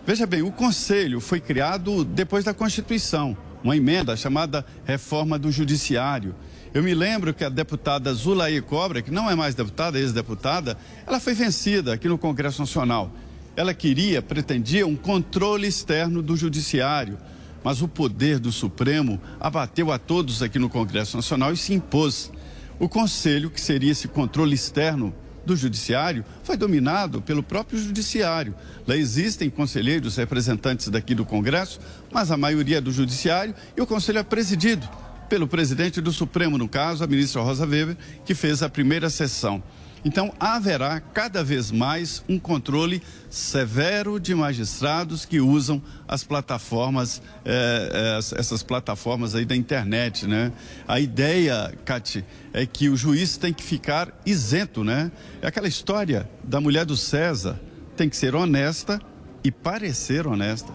Veja bem, o Conselho foi criado depois da Constituição, uma emenda chamada Reforma do Judiciário. Eu me lembro que a deputada Zulaí Cobra, que não é mais deputada, é ex-deputada, ela foi vencida aqui no Congresso Nacional. Ela queria, pretendia um controle externo do judiciário, mas o poder do Supremo abateu a todos aqui no Congresso Nacional e se impôs. O Conselho, que seria esse controle externo do Judiciário, foi dominado pelo próprio Judiciário. Lá existem conselheiros representantes daqui do Congresso, mas a maioria é do Judiciário e o Conselho é presidido pelo presidente do Supremo, no caso, a ministra Rosa Weber, que fez a primeira sessão. Então, haverá cada vez mais um controle severo de magistrados que usam as plataformas, eh, eh, essas plataformas aí da internet, né? A ideia, Cati, é que o juiz tem que ficar isento, né? É aquela história da mulher do César, tem que ser honesta e parecer honesta.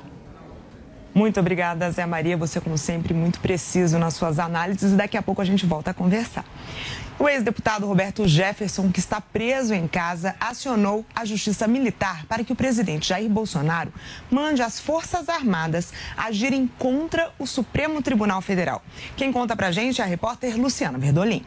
Muito obrigada, Zé Maria. Você, como sempre, muito preciso nas suas análises. E daqui a pouco a gente volta a conversar. O ex-deputado Roberto Jefferson, que está preso em casa, acionou a Justiça Militar para que o presidente Jair Bolsonaro mande as Forças Armadas agirem contra o Supremo Tribunal Federal. Quem conta pra gente é a repórter Luciana Verdolim.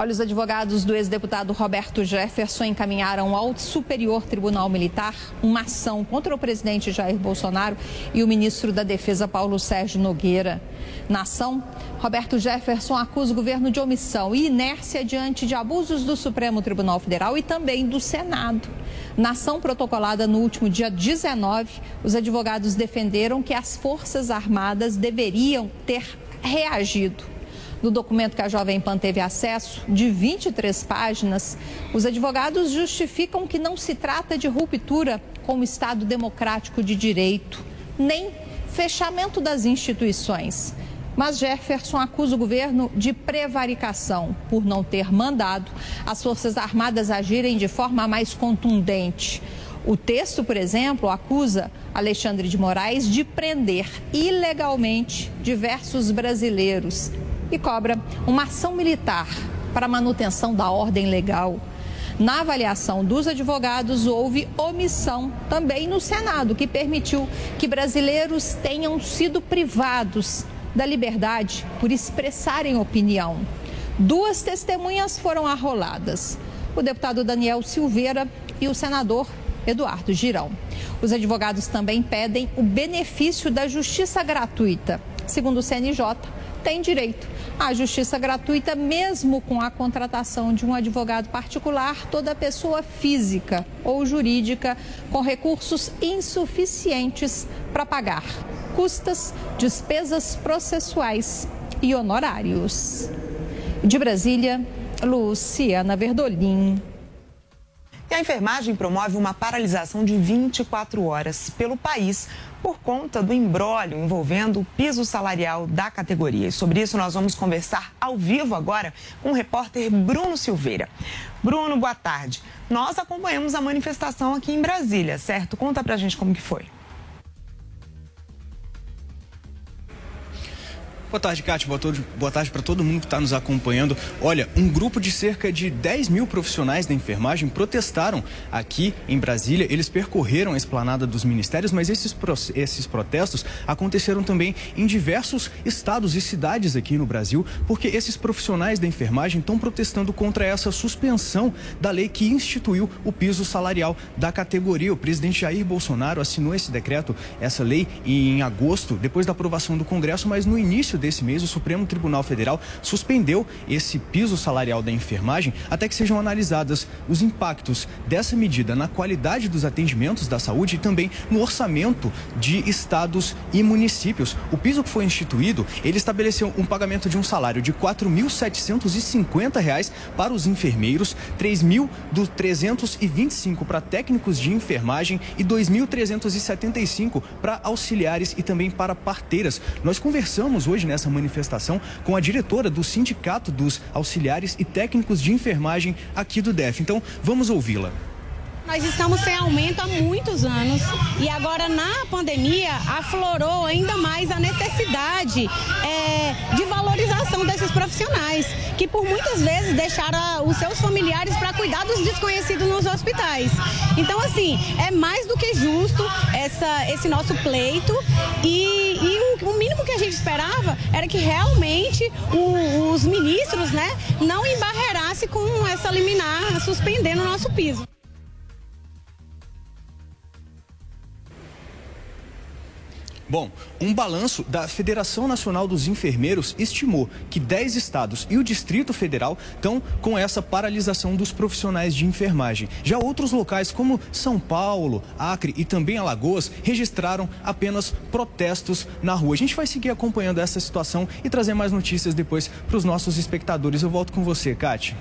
Olha, os advogados do ex-deputado Roberto Jefferson encaminharam ao Superior Tribunal Militar uma ação contra o presidente Jair Bolsonaro e o ministro da Defesa Paulo Sérgio Nogueira. Na ação, Roberto Jefferson acusa o governo de omissão e inércia diante de abusos do Supremo Tribunal Federal e também do Senado. Na ação protocolada no último dia 19, os advogados defenderam que as Forças Armadas deveriam ter reagido. No documento que a Jovem Pan teve acesso, de 23 páginas, os advogados justificam que não se trata de ruptura com o Estado democrático de direito, nem fechamento das instituições. Mas Jefferson acusa o governo de prevaricação por não ter mandado as Forças Armadas agirem de forma mais contundente. O texto, por exemplo, acusa Alexandre de Moraes de prender ilegalmente diversos brasileiros e cobra uma ação militar para manutenção da ordem legal. Na avaliação dos advogados, houve omissão também no Senado, que permitiu que brasileiros tenham sido privados da liberdade por expressarem opinião. Duas testemunhas foram arroladas: o deputado Daniel Silveira e o senador Eduardo Girão. Os advogados também pedem o benefício da justiça gratuita. Segundo o CNJ, tem direito A justiça gratuita, mesmo com a contratação de um advogado particular, toda pessoa física ou jurídica com recursos insuficientes para pagar custas, despesas processuais e honorários. De Brasília, Luciana Verdolim. E a enfermagem promove uma paralisação de 24 horas pelo país por conta do embrólio envolvendo o piso salarial da categoria. E sobre isso nós vamos conversar ao vivo agora com o repórter Bruno Silveira. Bruno, boa tarde. Nós acompanhamos a manifestação aqui em Brasília, certo? Conta pra gente como que foi. Boa tarde, Cátia. Boa, tarde para todo mundo que está nos acompanhando. Olha, um grupo de cerca de 10 mil profissionais da enfermagem protestaram aqui em Brasília. Eles percorreram a esplanada dos ministérios, mas esses, esses protestos aconteceram também em diversos estados e cidades aqui no Brasil, porque esses profissionais da enfermagem estão protestando contra essa suspensão da lei que instituiu o piso salarial da categoria. O presidente Jair Bolsonaro assinou esse decreto, essa lei, em agosto, depois da aprovação do Congresso, mas no início desse mês, o Supremo Tribunal Federal suspendeu esse piso salarial da enfermagem até que sejam analisadas os impactos dessa medida na qualidade dos atendimentos da saúde e também no orçamento de estados e municípios. O piso que foi instituído, ele estabeleceu um pagamento de um salário de R$ 4.750 para os enfermeiros, R$ 3.325 para técnicos de enfermagem e R$ 2.375 para auxiliares e também para parteiras. Nós conversamos hoje nessa manifestação com a diretora do Sindicato dos Auxiliares e Técnicos de Enfermagem aqui do DEF. Então, vamos ouvi-la. Nós estamos sem aumento há muitos anos e agora na pandemia aflorou ainda mais a necessidade é, de valorização desses profissionais, que por muitas vezes deixaram os seus familiares para cuidar dos desconhecidos nos hospitais. Então, assim, é mais do que justo essa, esse nosso pleito e, e o, o, mínimo que a gente esperava era que realmente o, os ministros né, não embarreirassem com essa liminar suspendendo o nosso piso. Bom, um balanço da Federação Nacional dos Enfermeiros estimou que 10 estados e o Distrito Federal estão com essa paralisação dos profissionais de enfermagem. Já outros locais, como São Paulo, Acre e também Alagoas, registraram apenas protestos na rua. A gente vai seguir acompanhando essa situação e trazer mais notícias depois para os nossos espectadores. Eu volto com você, Kate.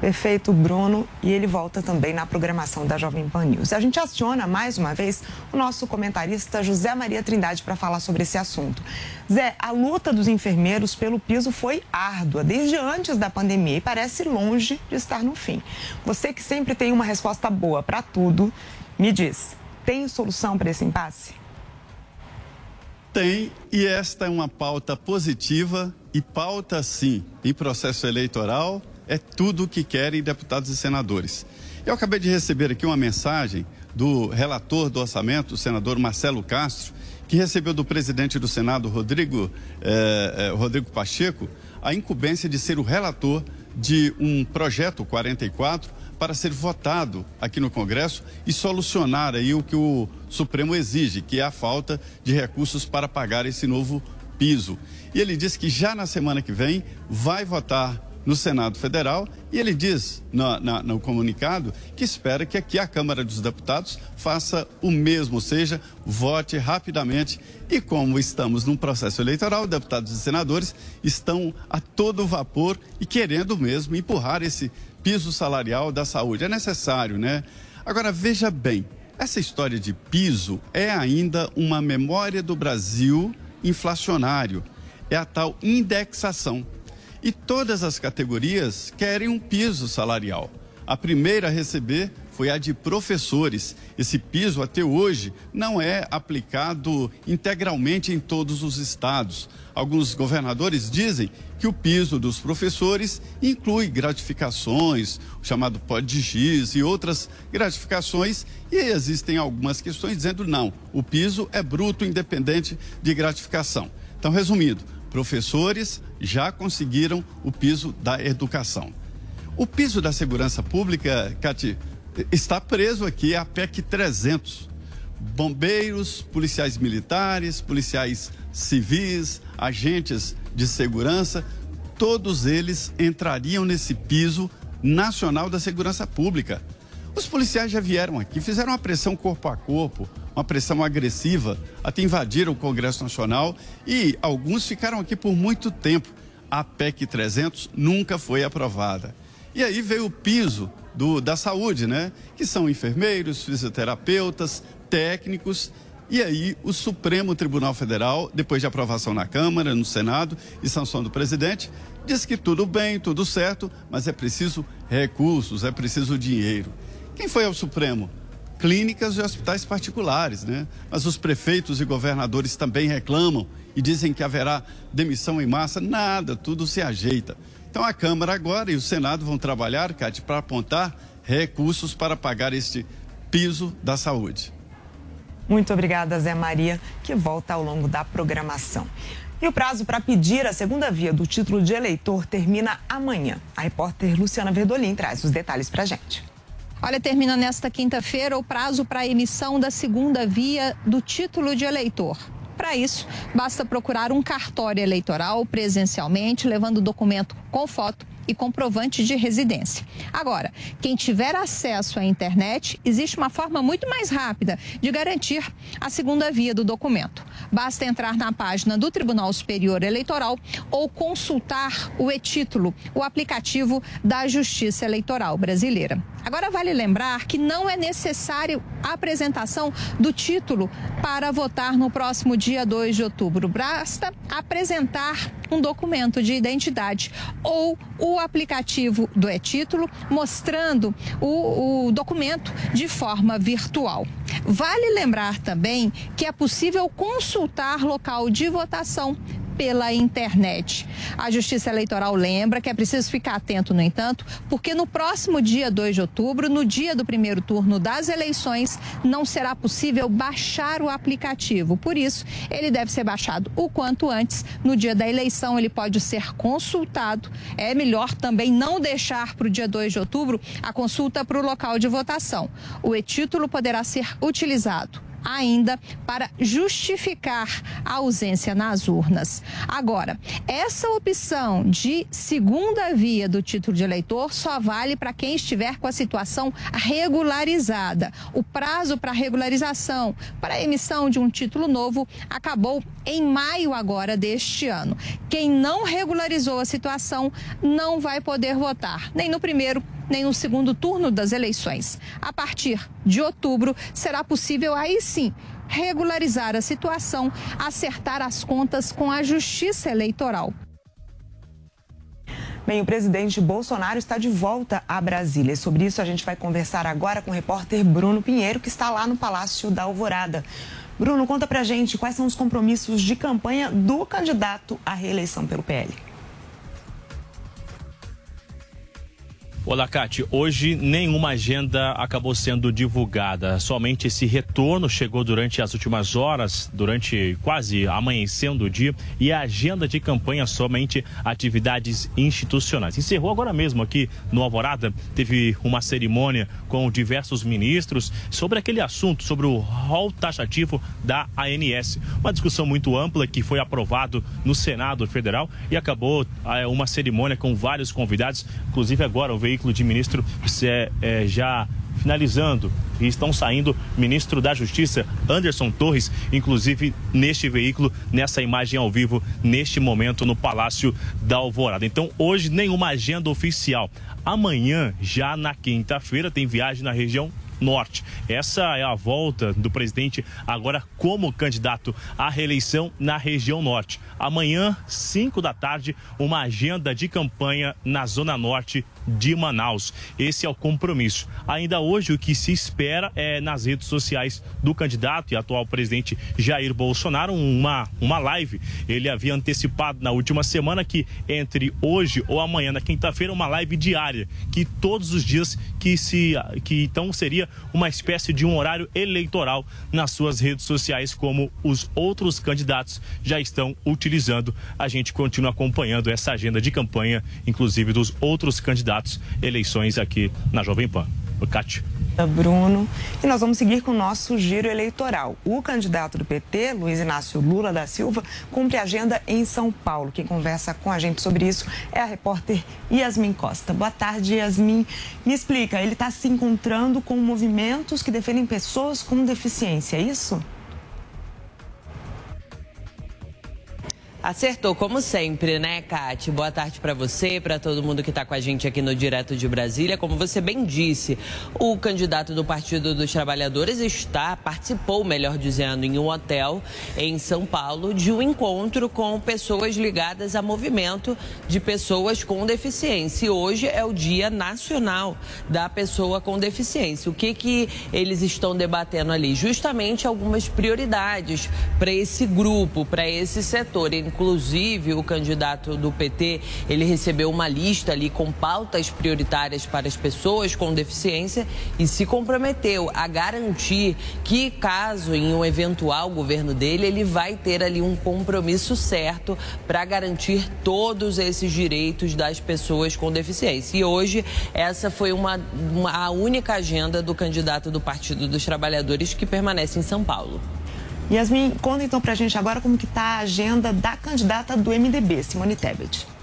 Perfeito, Bruno. E ele volta também na programação da Jovem Pan News. A gente aciona mais uma vez o nosso comentarista José Maria Trindade para falar sobre esse assunto. Zé, a luta dos enfermeiros pelo piso foi árdua desde antes da pandemia e parece longe de estar no fim. Você que sempre tem uma resposta boa para tudo, me diz, tem solução para esse impasse? Tem, e esta é uma pauta positiva e pauta sim em processo eleitoral é tudo o que querem deputados e senadores. Eu acabei de receber aqui uma mensagem do relator do orçamento, o senador Marcelo Castro, que recebeu do presidente do Senado, Rodrigo, eh, eh, Rodrigo Pacheco, a incumbência de ser o relator de um projeto 44 para ser votado aqui no Congresso e solucionar aí o que o Supremo exige, que é a falta de recursos para pagar esse novo piso. E ele disse que já na semana que vem vai votar no Senado Federal e ele diz no, no comunicado que espera que aqui a Câmara dos Deputados faça o mesmo, ou seja, vote rapidamente. E como estamos num processo eleitoral, deputados e senadores estão a todo vapor e querendo mesmo empurrar esse piso salarial da saúde. É necessário, né? Agora, veja bem, essa história de piso é ainda uma memória do Brasil inflacionário. É a tal indexação. E todas as categorias querem um piso salarial. A primeira a receber foi a de professores. Esse piso, até hoje, não é aplicado integralmente em todos os estados. Alguns governadores dizem que o piso dos professores inclui gratificações, o chamado POD-X e outras gratificações, e existem algumas questões dizendo não, o piso é bruto, independente de gratificação. Então, resumindo, professores já conseguiram o piso da educação. O piso da segurança pública, Cati, está preso aqui a PEC 300. Bombeiros, policiais militares, policiais civis, agentes de segurança, todos eles entrariam nesse piso nacional da segurança pública. Os policiais já vieram aqui, fizeram uma pressão corpo a corpo, uma pressão agressiva, até invadiram o Congresso Nacional e alguns ficaram aqui por muito tempo. A PEC 300 nunca foi aprovada. E aí veio o piso do, da saúde, né? Que são enfermeiros, fisioterapeutas, técnicos. E aí o Supremo Tribunal Federal, depois de aprovação na Câmara, no Senado e sanção do presidente, diz que tudo bem, tudo certo, mas é preciso recursos, é preciso dinheiro. Quem foi ao Supremo? Clínicas e hospitais particulares, né? Mas os prefeitos e governadores também reclamam e dizem que haverá demissão em massa. Nada, tudo se ajeita. Então a Câmara agora e o Senado vão trabalhar, Cátia, para apontar recursos para pagar este piso da saúde. Muito obrigada, Zé Maria, que volta ao longo da programação. E o prazo para pedir a segunda via do título de eleitor termina amanhã. A repórter Luciana Verdolim traz os detalhes para a gente. Olha, termina nesta quinta-feira o prazo para a emissão da segunda via do título de eleitor. Para isso, basta procurar um cartório eleitoral presencialmente, levando o documento com foto e comprovante de residência. Agora, quem tiver acesso à internet, existe uma forma muito mais rápida de garantir a segunda via do documento. Basta entrar na página do Tribunal Superior Eleitoral ou consultar o e-título, o aplicativo da Justiça Eleitoral Brasileira. Agora, vale lembrar que não é necessário a apresentação do título para votar no próximo dia 2 de outubro. Basta apresentar um documento de identidade ou o aplicativo do e-título mostrando o, o documento de forma virtual. Vale lembrar também que é possível consultar local de votação pela internet. A Justiça Eleitoral lembra que é preciso ficar atento, no entanto, porque no próximo dia 2 de outubro, no dia do primeiro turno das eleições, não será possível baixar o aplicativo. Por isso, ele deve ser baixado o quanto antes. No dia da eleição, ele pode ser consultado. É melhor também não deixar para o dia 2 de outubro a consulta para o local de votação. O e-título poderá ser utilizado ainda para justificar a ausência nas urnas. Agora, essa opção de segunda via do título de eleitor só vale para quem estiver com a situação regularizada. O prazo para regularização para emissão de um título novo acabou em maio agora deste ano. Quem não regularizou a situação não vai poder votar, nem no primeiro nem no segundo turno das eleições. A partir de outubro, será possível aí sim regularizar a situação, acertar as contas com a Justiça Eleitoral. Bem, o presidente Bolsonaro está de volta a Brasília. Sobre isso, a gente vai conversar agora com o repórter Bruno Pinheiro, que está lá no Palácio da Alvorada. Bruno, conta pra gente quais são os compromissos de campanha do candidato à reeleição pelo PL. Olá, Cate. Hoje nenhuma agenda acabou sendo divulgada. Somente esse retorno chegou durante as últimas horas, durante quase amanhecendo o dia, e a agenda de campanha somente atividades institucionais. Encerrou agora mesmo aqui no Alvorada, teve uma cerimônia com diversos ministros sobre aquele assunto, sobre o rol taxativo da ANS. Uma discussão muito ampla que foi aprovado no Senado Federal e acabou é, uma cerimônia com vários convidados, inclusive agora o veículo veículo de ministro é, é, já finalizando e estão saindo ministro da Justiça Anderson Torres, inclusive neste veículo, nessa imagem ao vivo, neste momento no Palácio da Alvorada. Então, hoje nenhuma agenda oficial. Amanhã, já na quinta-feira, tem viagem na região Norte. Essa é a volta do presidente agora como candidato à reeleição na região Norte. Amanhã, 5 da tarde, uma agenda de campanha na Zona Norte de Manaus. Esse é o compromisso. Ainda hoje, o que se espera é nas redes sociais do candidato e atual presidente Jair Bolsonaro uma, uma live. Ele havia antecipado na última semana que entre hoje ou amanhã, na quinta-feira, uma live diária, que todos os dias que se que então seria uma espécie de um horário eleitoral nas suas redes sociais, como os outros candidatos já estão utilizando. A gente continua acompanhando essa agenda de campanha, inclusive dos outros candidatos candidatos, eleições aqui na Jovem Pan. Cátia. Bruno. E nós vamos seguir com o nosso giro eleitoral. O candidato do PT, Luiz Inácio Lula da Silva, cumpre agenda em São Paulo. Quem conversa com a gente sobre isso é a repórter Yasmin Costa. Boa tarde, Yasmin. Me explica, ele está se encontrando com movimentos que defendem pessoas com deficiência, é isso? Acertou, como sempre, né, Kate? Boa tarde para você, para todo mundo que está com a gente aqui no Direto de Brasília. Como você bem disse, o candidato do Partido dos Trabalhadores está, participou, melhor dizendo, em um hotel em São Paulo de um encontro com pessoas ligadas a movimento de pessoas com deficiência. E hoje é o Dia Nacional da Pessoa com Deficiência. O que, que eles estão debatendo ali? Justamente algumas prioridades para esse grupo, para esse setor Inclusive, o candidato do PT, ele recebeu uma lista ali com pautas prioritárias para as pessoas com deficiência e se comprometeu a garantir que, caso em um eventual governo dele, ele vai ter ali um compromisso certo para garantir todos esses direitos das pessoas com deficiência. E hoje, essa foi uma, uma a única agenda do candidato do Partido dos Trabalhadores que permanece em São Paulo. Yasmin, conta então pra gente agora como que tá a agenda da candidata do MDB, Simone Tebet.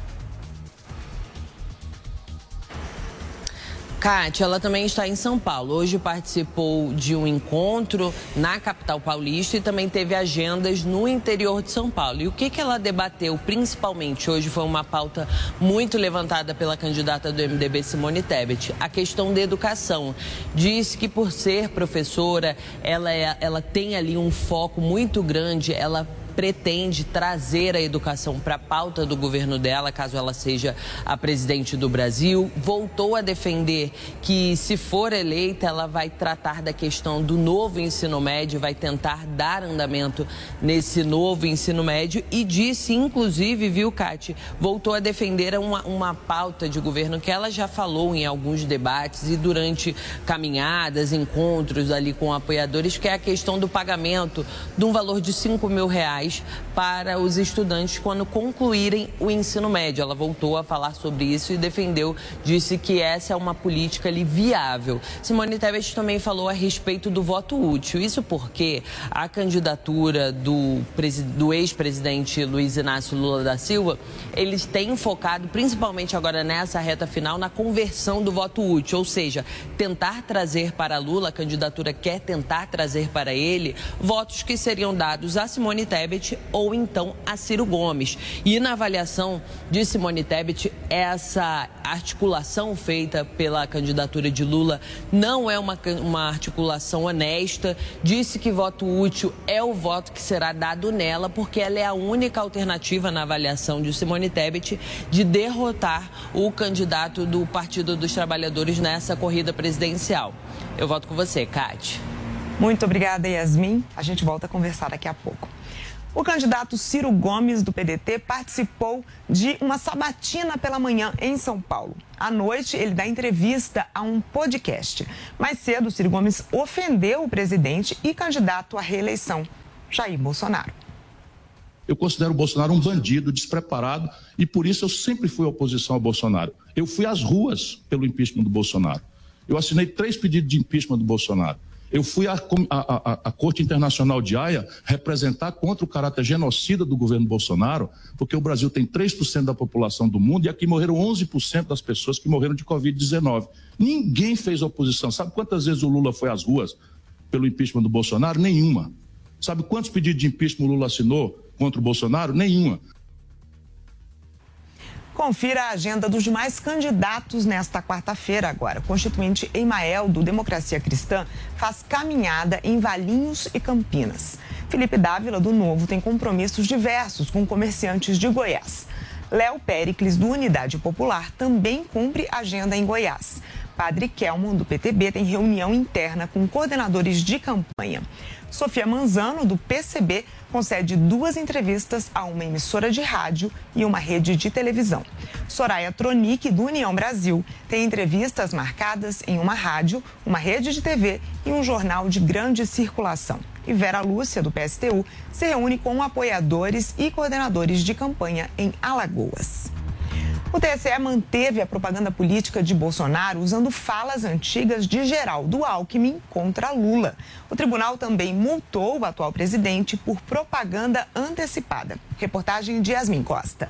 Kátia, ela também está em São Paulo. Hoje participou de um encontro na capital paulista e também teve agendas no interior de São Paulo. E o que, que ela debateu principalmente hoje foi uma pauta muito levantada pela candidata do MDB, Simone Tebet, a questão da educação. Disse que por ser professora, ela, é, ela tem ali um foco muito grande, ela pretende trazer a educação para a pauta do governo dela, caso ela seja a presidente do Brasil. Voltou a defender que, se for eleita, ela vai tratar da questão do novo ensino médio, vai tentar dar andamento nesse novo ensino médio e disse, inclusive, viu, Cate, voltou a defender uma, uma pauta de governo que ela já falou em alguns debates e durante caminhadas, encontros ali com apoiadores, que é a questão do pagamento de um valor de 5 mil reais reais para os estudantes quando concluírem o ensino médio. Ela voltou a falar sobre isso e defendeu, disse que essa é uma política ali viável. Simone Tebet também falou a respeito do voto útil. Isso porque a candidatura do, do ex-presidente Luiz Inácio Lula da Silva, eles têm focado, principalmente agora nessa reta final, na conversão do voto útil, ou seja, tentar trazer para Lula, a candidatura quer tentar trazer para ele, votos que seriam dados a Simone Tebet Tebet ou então a Ciro Gomes. E na avaliação de Simone Tebet, essa articulação feita pela candidatura de Lula não é uma, uma articulação honesta. Disse que voto útil é o voto que será dado nela, porque ela é a única alternativa na avaliação de Simone Tebet de derrotar o candidato do Partido dos Trabalhadores nessa corrida presidencial. Eu volto com você, Kate. Muito obrigada, Yasmin. A gente volta a conversar daqui a pouco. O candidato Ciro Gomes, do PDT, participou de uma sabatina pela manhã em São Paulo. À noite, ele dá entrevista a um podcast. Mais cedo, Ciro Gomes ofendeu o presidente e candidato à reeleição, Jair Bolsonaro. Eu considero o Bolsonaro um bandido despreparado e por isso eu sempre fui oposição ao Bolsonaro. Eu fui às ruas pelo impeachment do Bolsonaro. Eu assinei três pedidos de impeachment do Bolsonaro. Eu fui à, Corte Internacional de Haia representar contra o caráter genocida do governo Bolsonaro, porque o Brasil tem 3% da população do mundo e aqui morreram 11% das pessoas que morreram de Covid-19. Ninguém fez oposição. Sabe quantas vezes o Lula foi às ruas pelo impeachment do Bolsonaro? Nenhuma. Sabe quantos pedidos de impeachment o Lula assinou contra o Bolsonaro? Nenhuma. Confira a agenda dos demais candidatos nesta quarta-feira agora. O constituinte Emael, do Democracia Cristã, faz caminhada em Valinhos e Campinas. Felipe Dávila, do Novo, tem compromissos diversos com comerciantes de Goiás. Léo Pericles, do Unidade Popular, também cumpre agenda em Goiás. Padre Kelman, do PTB, tem reunião interna com coordenadores de campanha. Sofia Manzano, do PCB, concede duas entrevistas a uma emissora de rádio e uma rede de televisão. Soraya Tronic, do União Brasil, tem entrevistas marcadas em uma rádio, uma rede de TV e um jornal de grande circulação. E Vera Lúcia, do PSTU, se reúne com apoiadores e coordenadores de campanha em Alagoas. O TSE manteve a propaganda política de Bolsonaro usando falas antigas de Geraldo Alckmin contra Lula. O tribunal também multou o atual presidente por propaganda antecipada. Reportagem de Yasmin Costa.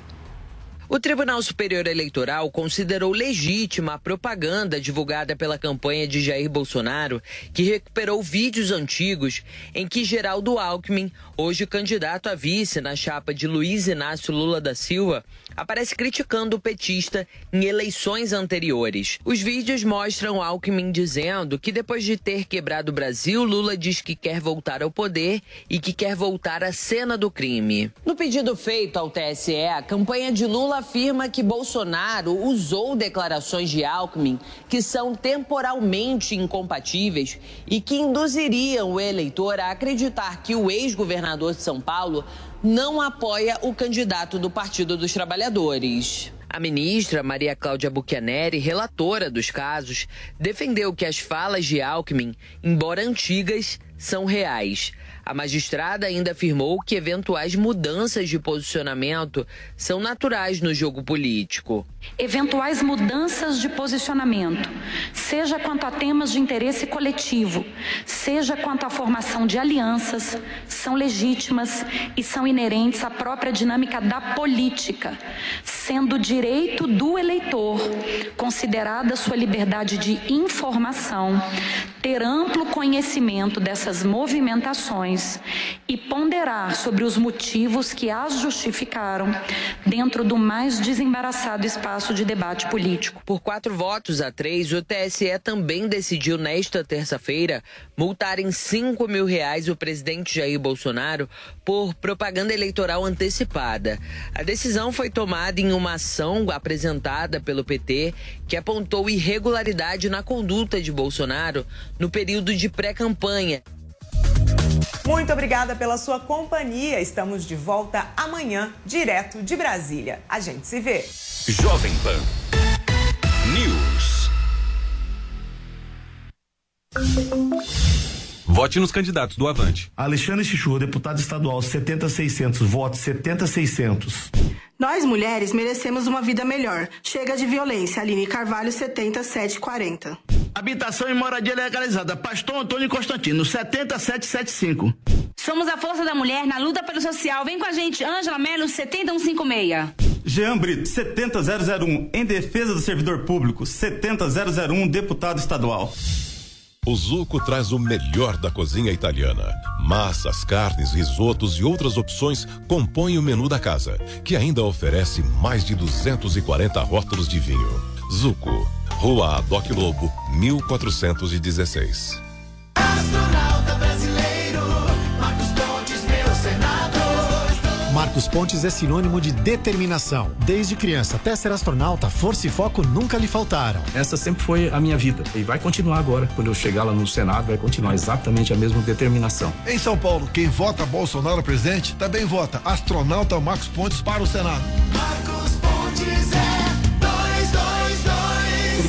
O Tribunal Superior Eleitoral considerou legítima a propaganda divulgada pela campanha de Jair Bolsonaro, que recuperou vídeos antigos em que Geraldo Alckmin, hoje candidato a vice na chapa de Luiz Inácio Lula da Silva, aparece criticando o petista em eleições anteriores. Os vídeos mostram Alckmin dizendo que depois de ter quebrado o Brasil, Lula diz que quer voltar ao poder e que quer voltar à cena do crime. No pedido feito ao TSE, a campanha de Lula afirma que Bolsonaro usou declarações de Alckmin que são temporalmente incompatíveis e que induziriam o eleitor a acreditar que o ex-governador de São Paulo não apoia o candidato do Partido dos Trabalhadores. A ministra Maria Cláudia Buchianeri, relatora dos casos, defendeu que as falas de Alckmin, embora antigas, são reais. A magistrada ainda afirmou que eventuais mudanças de posicionamento são naturais no jogo político. Eventuais mudanças de posicionamento, seja quanto a temas de interesse coletivo, seja quanto à formação de alianças, são legítimas e são inerentes à própria dinâmica da política, sendo direito do eleitor, considerada sua liberdade de informação, ter amplo conhecimento dessas movimentações e ponderar sobre os motivos que as justificaram dentro do mais desembaraçado espaço de debate político. Por quatro votos a três, o TSE também decidiu nesta terça-feira multar em 5 mil reais o presidente Jair Bolsonaro por propaganda eleitoral antecipada. A decisão foi tomada em uma ação apresentada pelo PT que apontou irregularidade na conduta de Bolsonaro no período de pré-campanha. Muito obrigada pela sua companhia. Estamos de volta amanhã, direto de Brasília. A gente se vê. Jovem Pan News. Vote nos candidatos do Avante. Alexandre Chichurro, deputado estadual, 70600. Voto 70600. Nós mulheres merecemos uma vida melhor. Chega de violência. Aline Carvalho, 70740. Habitação e moradia legalizada. Pastor Antônio Constantino, 7775. Somos a força da mulher na luta pelo social. Vem com a gente, Ângela Melo, 70156. Jean Brito, 70001. Em defesa do servidor público, 70001. Deputado estadual. O Zuco traz o melhor da cozinha italiana. Massas, carnes, risotos e outras opções compõem o menu da casa, que ainda oferece mais de 240 rótulos de vinho. Zuco, Rua Adoc Lobo, 1416. Astronauta brasileiro, Marcos Pontes, meu senador. Marcos Pontes é sinônimo de determinação. Desde criança até ser astronauta, força e foco nunca lhe faltaram. Essa sempre foi a minha vida e vai continuar agora. Quando eu chegar lá no Senado, vai continuar exatamente a mesma determinação. Em São Paulo, quem vota Bolsonaro presidente também vota astronauta Marcos Pontes para o Senado. Marcos Pontes é 222.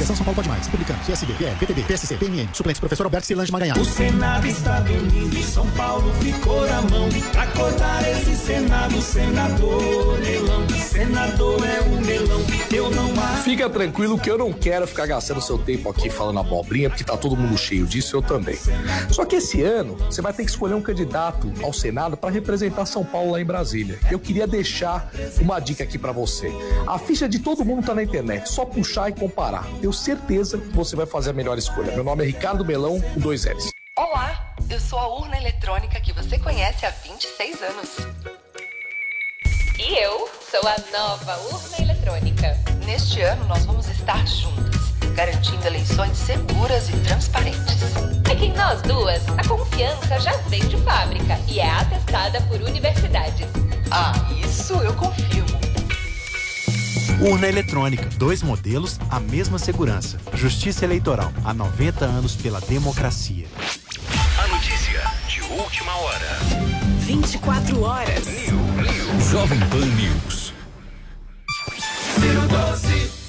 Coligação São Paulo Pode Mais, Republicano, PSB, PL, PTB, PSC, PMN, suplente professor Alberto Silange Maganhar. O Senado está dormindo e São Paulo ficou na mão. Pra cortar esse Senado, senador melão. Senador é o melão, eu não acho. Fica tranquilo que eu não quero ficar gastando seu tempo aqui falando abobrinha, porque tá todo mundo cheio disso, eu também. Só que esse ano você vai ter que escolher um candidato ao Senado para representar São Paulo lá em Brasília. Eu queria deixar uma dica aqui para você. A ficha de todo mundo tá na internet, só puxar e comparar. Tenho certeza que você vai fazer a melhor escolha. Meu nome é Ricardo Melão, com dois L's. Olá, eu sou a urna eletrônica que você conhece há 26 anos. E eu sou a nova urna eletrônica. Neste ano, nós vamos estar juntas, garantindo eleições seguras e transparentes. Aqui em nós duas, a confiança já vem de fábrica e é atestada por universidades. Ah, isso eu confirmo. Urna eletrônica, dois modelos, a mesma segurança. Justiça Eleitoral, há 90 anos pela democracia. A notícia de última hora. 24 horas. Jovem Pan News.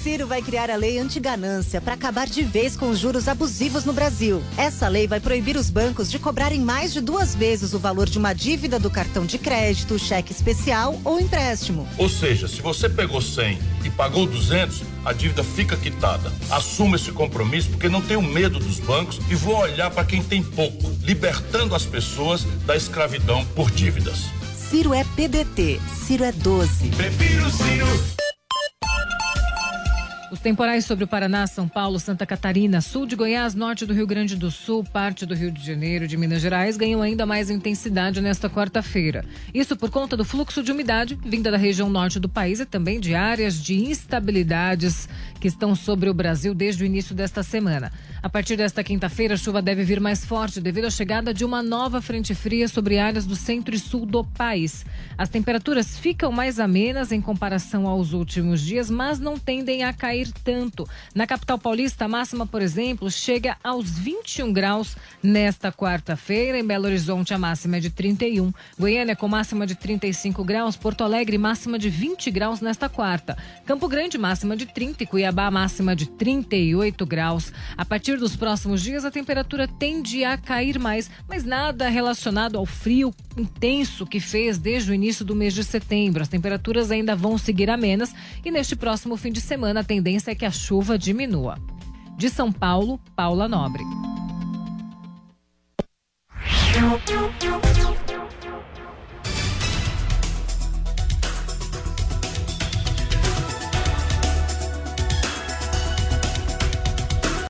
Ciro vai criar a lei anti-ganância para acabar de vez com os juros abusivos no Brasil. Essa lei vai proibir os bancos de cobrarem mais de duas vezes o valor de uma dívida do cartão de crédito, cheque especial ou empréstimo. Ou seja, se você pegou 100 e pagou 200, a dívida fica quitada. Assuma esse compromisso porque não tenho medo dos bancos e vou olhar para quem tem pouco, libertando as pessoas da escravidão por dívidas. Ciro é PDT. Ciro é 12. Prefiro Ciro. Os temporais sobre o Paraná, São Paulo, Santa Catarina, sul de Goiás, norte do Rio Grande do Sul, parte do Rio de Janeiro e de Minas Gerais ganham ainda mais intensidade nesta quarta-feira. Isso por conta do fluxo de umidade vinda da região norte do país e também de áreas de instabilidades que estão sobre o Brasil desde o início desta semana. A partir desta quinta-feira, a chuva deve vir mais forte devido à chegada de uma nova frente fria sobre áreas do centro e sul do país. As temperaturas ficam mais amenas em comparação aos últimos dias, mas não tendem a cair tanto. Na capital paulista, a máxima, por exemplo, chega aos 21 graus nesta quarta-feira. Em Belo Horizonte, a máxima é de 31. Goiânia com máxima de 35 graus. Porto Alegre, máxima de 20 graus nesta quarta. Campo Grande, máxima de 30 e Cuiabá, máxima de 38 graus. A partir dos próximos dias, a temperatura tende a cair mais, mas nada relacionado ao frio intenso que fez desde o início do mês de setembro. As temperaturas ainda vão seguir amenas e neste próximo fim de semana a tendência é que a chuva diminua. De São Paulo, Paula Nobre.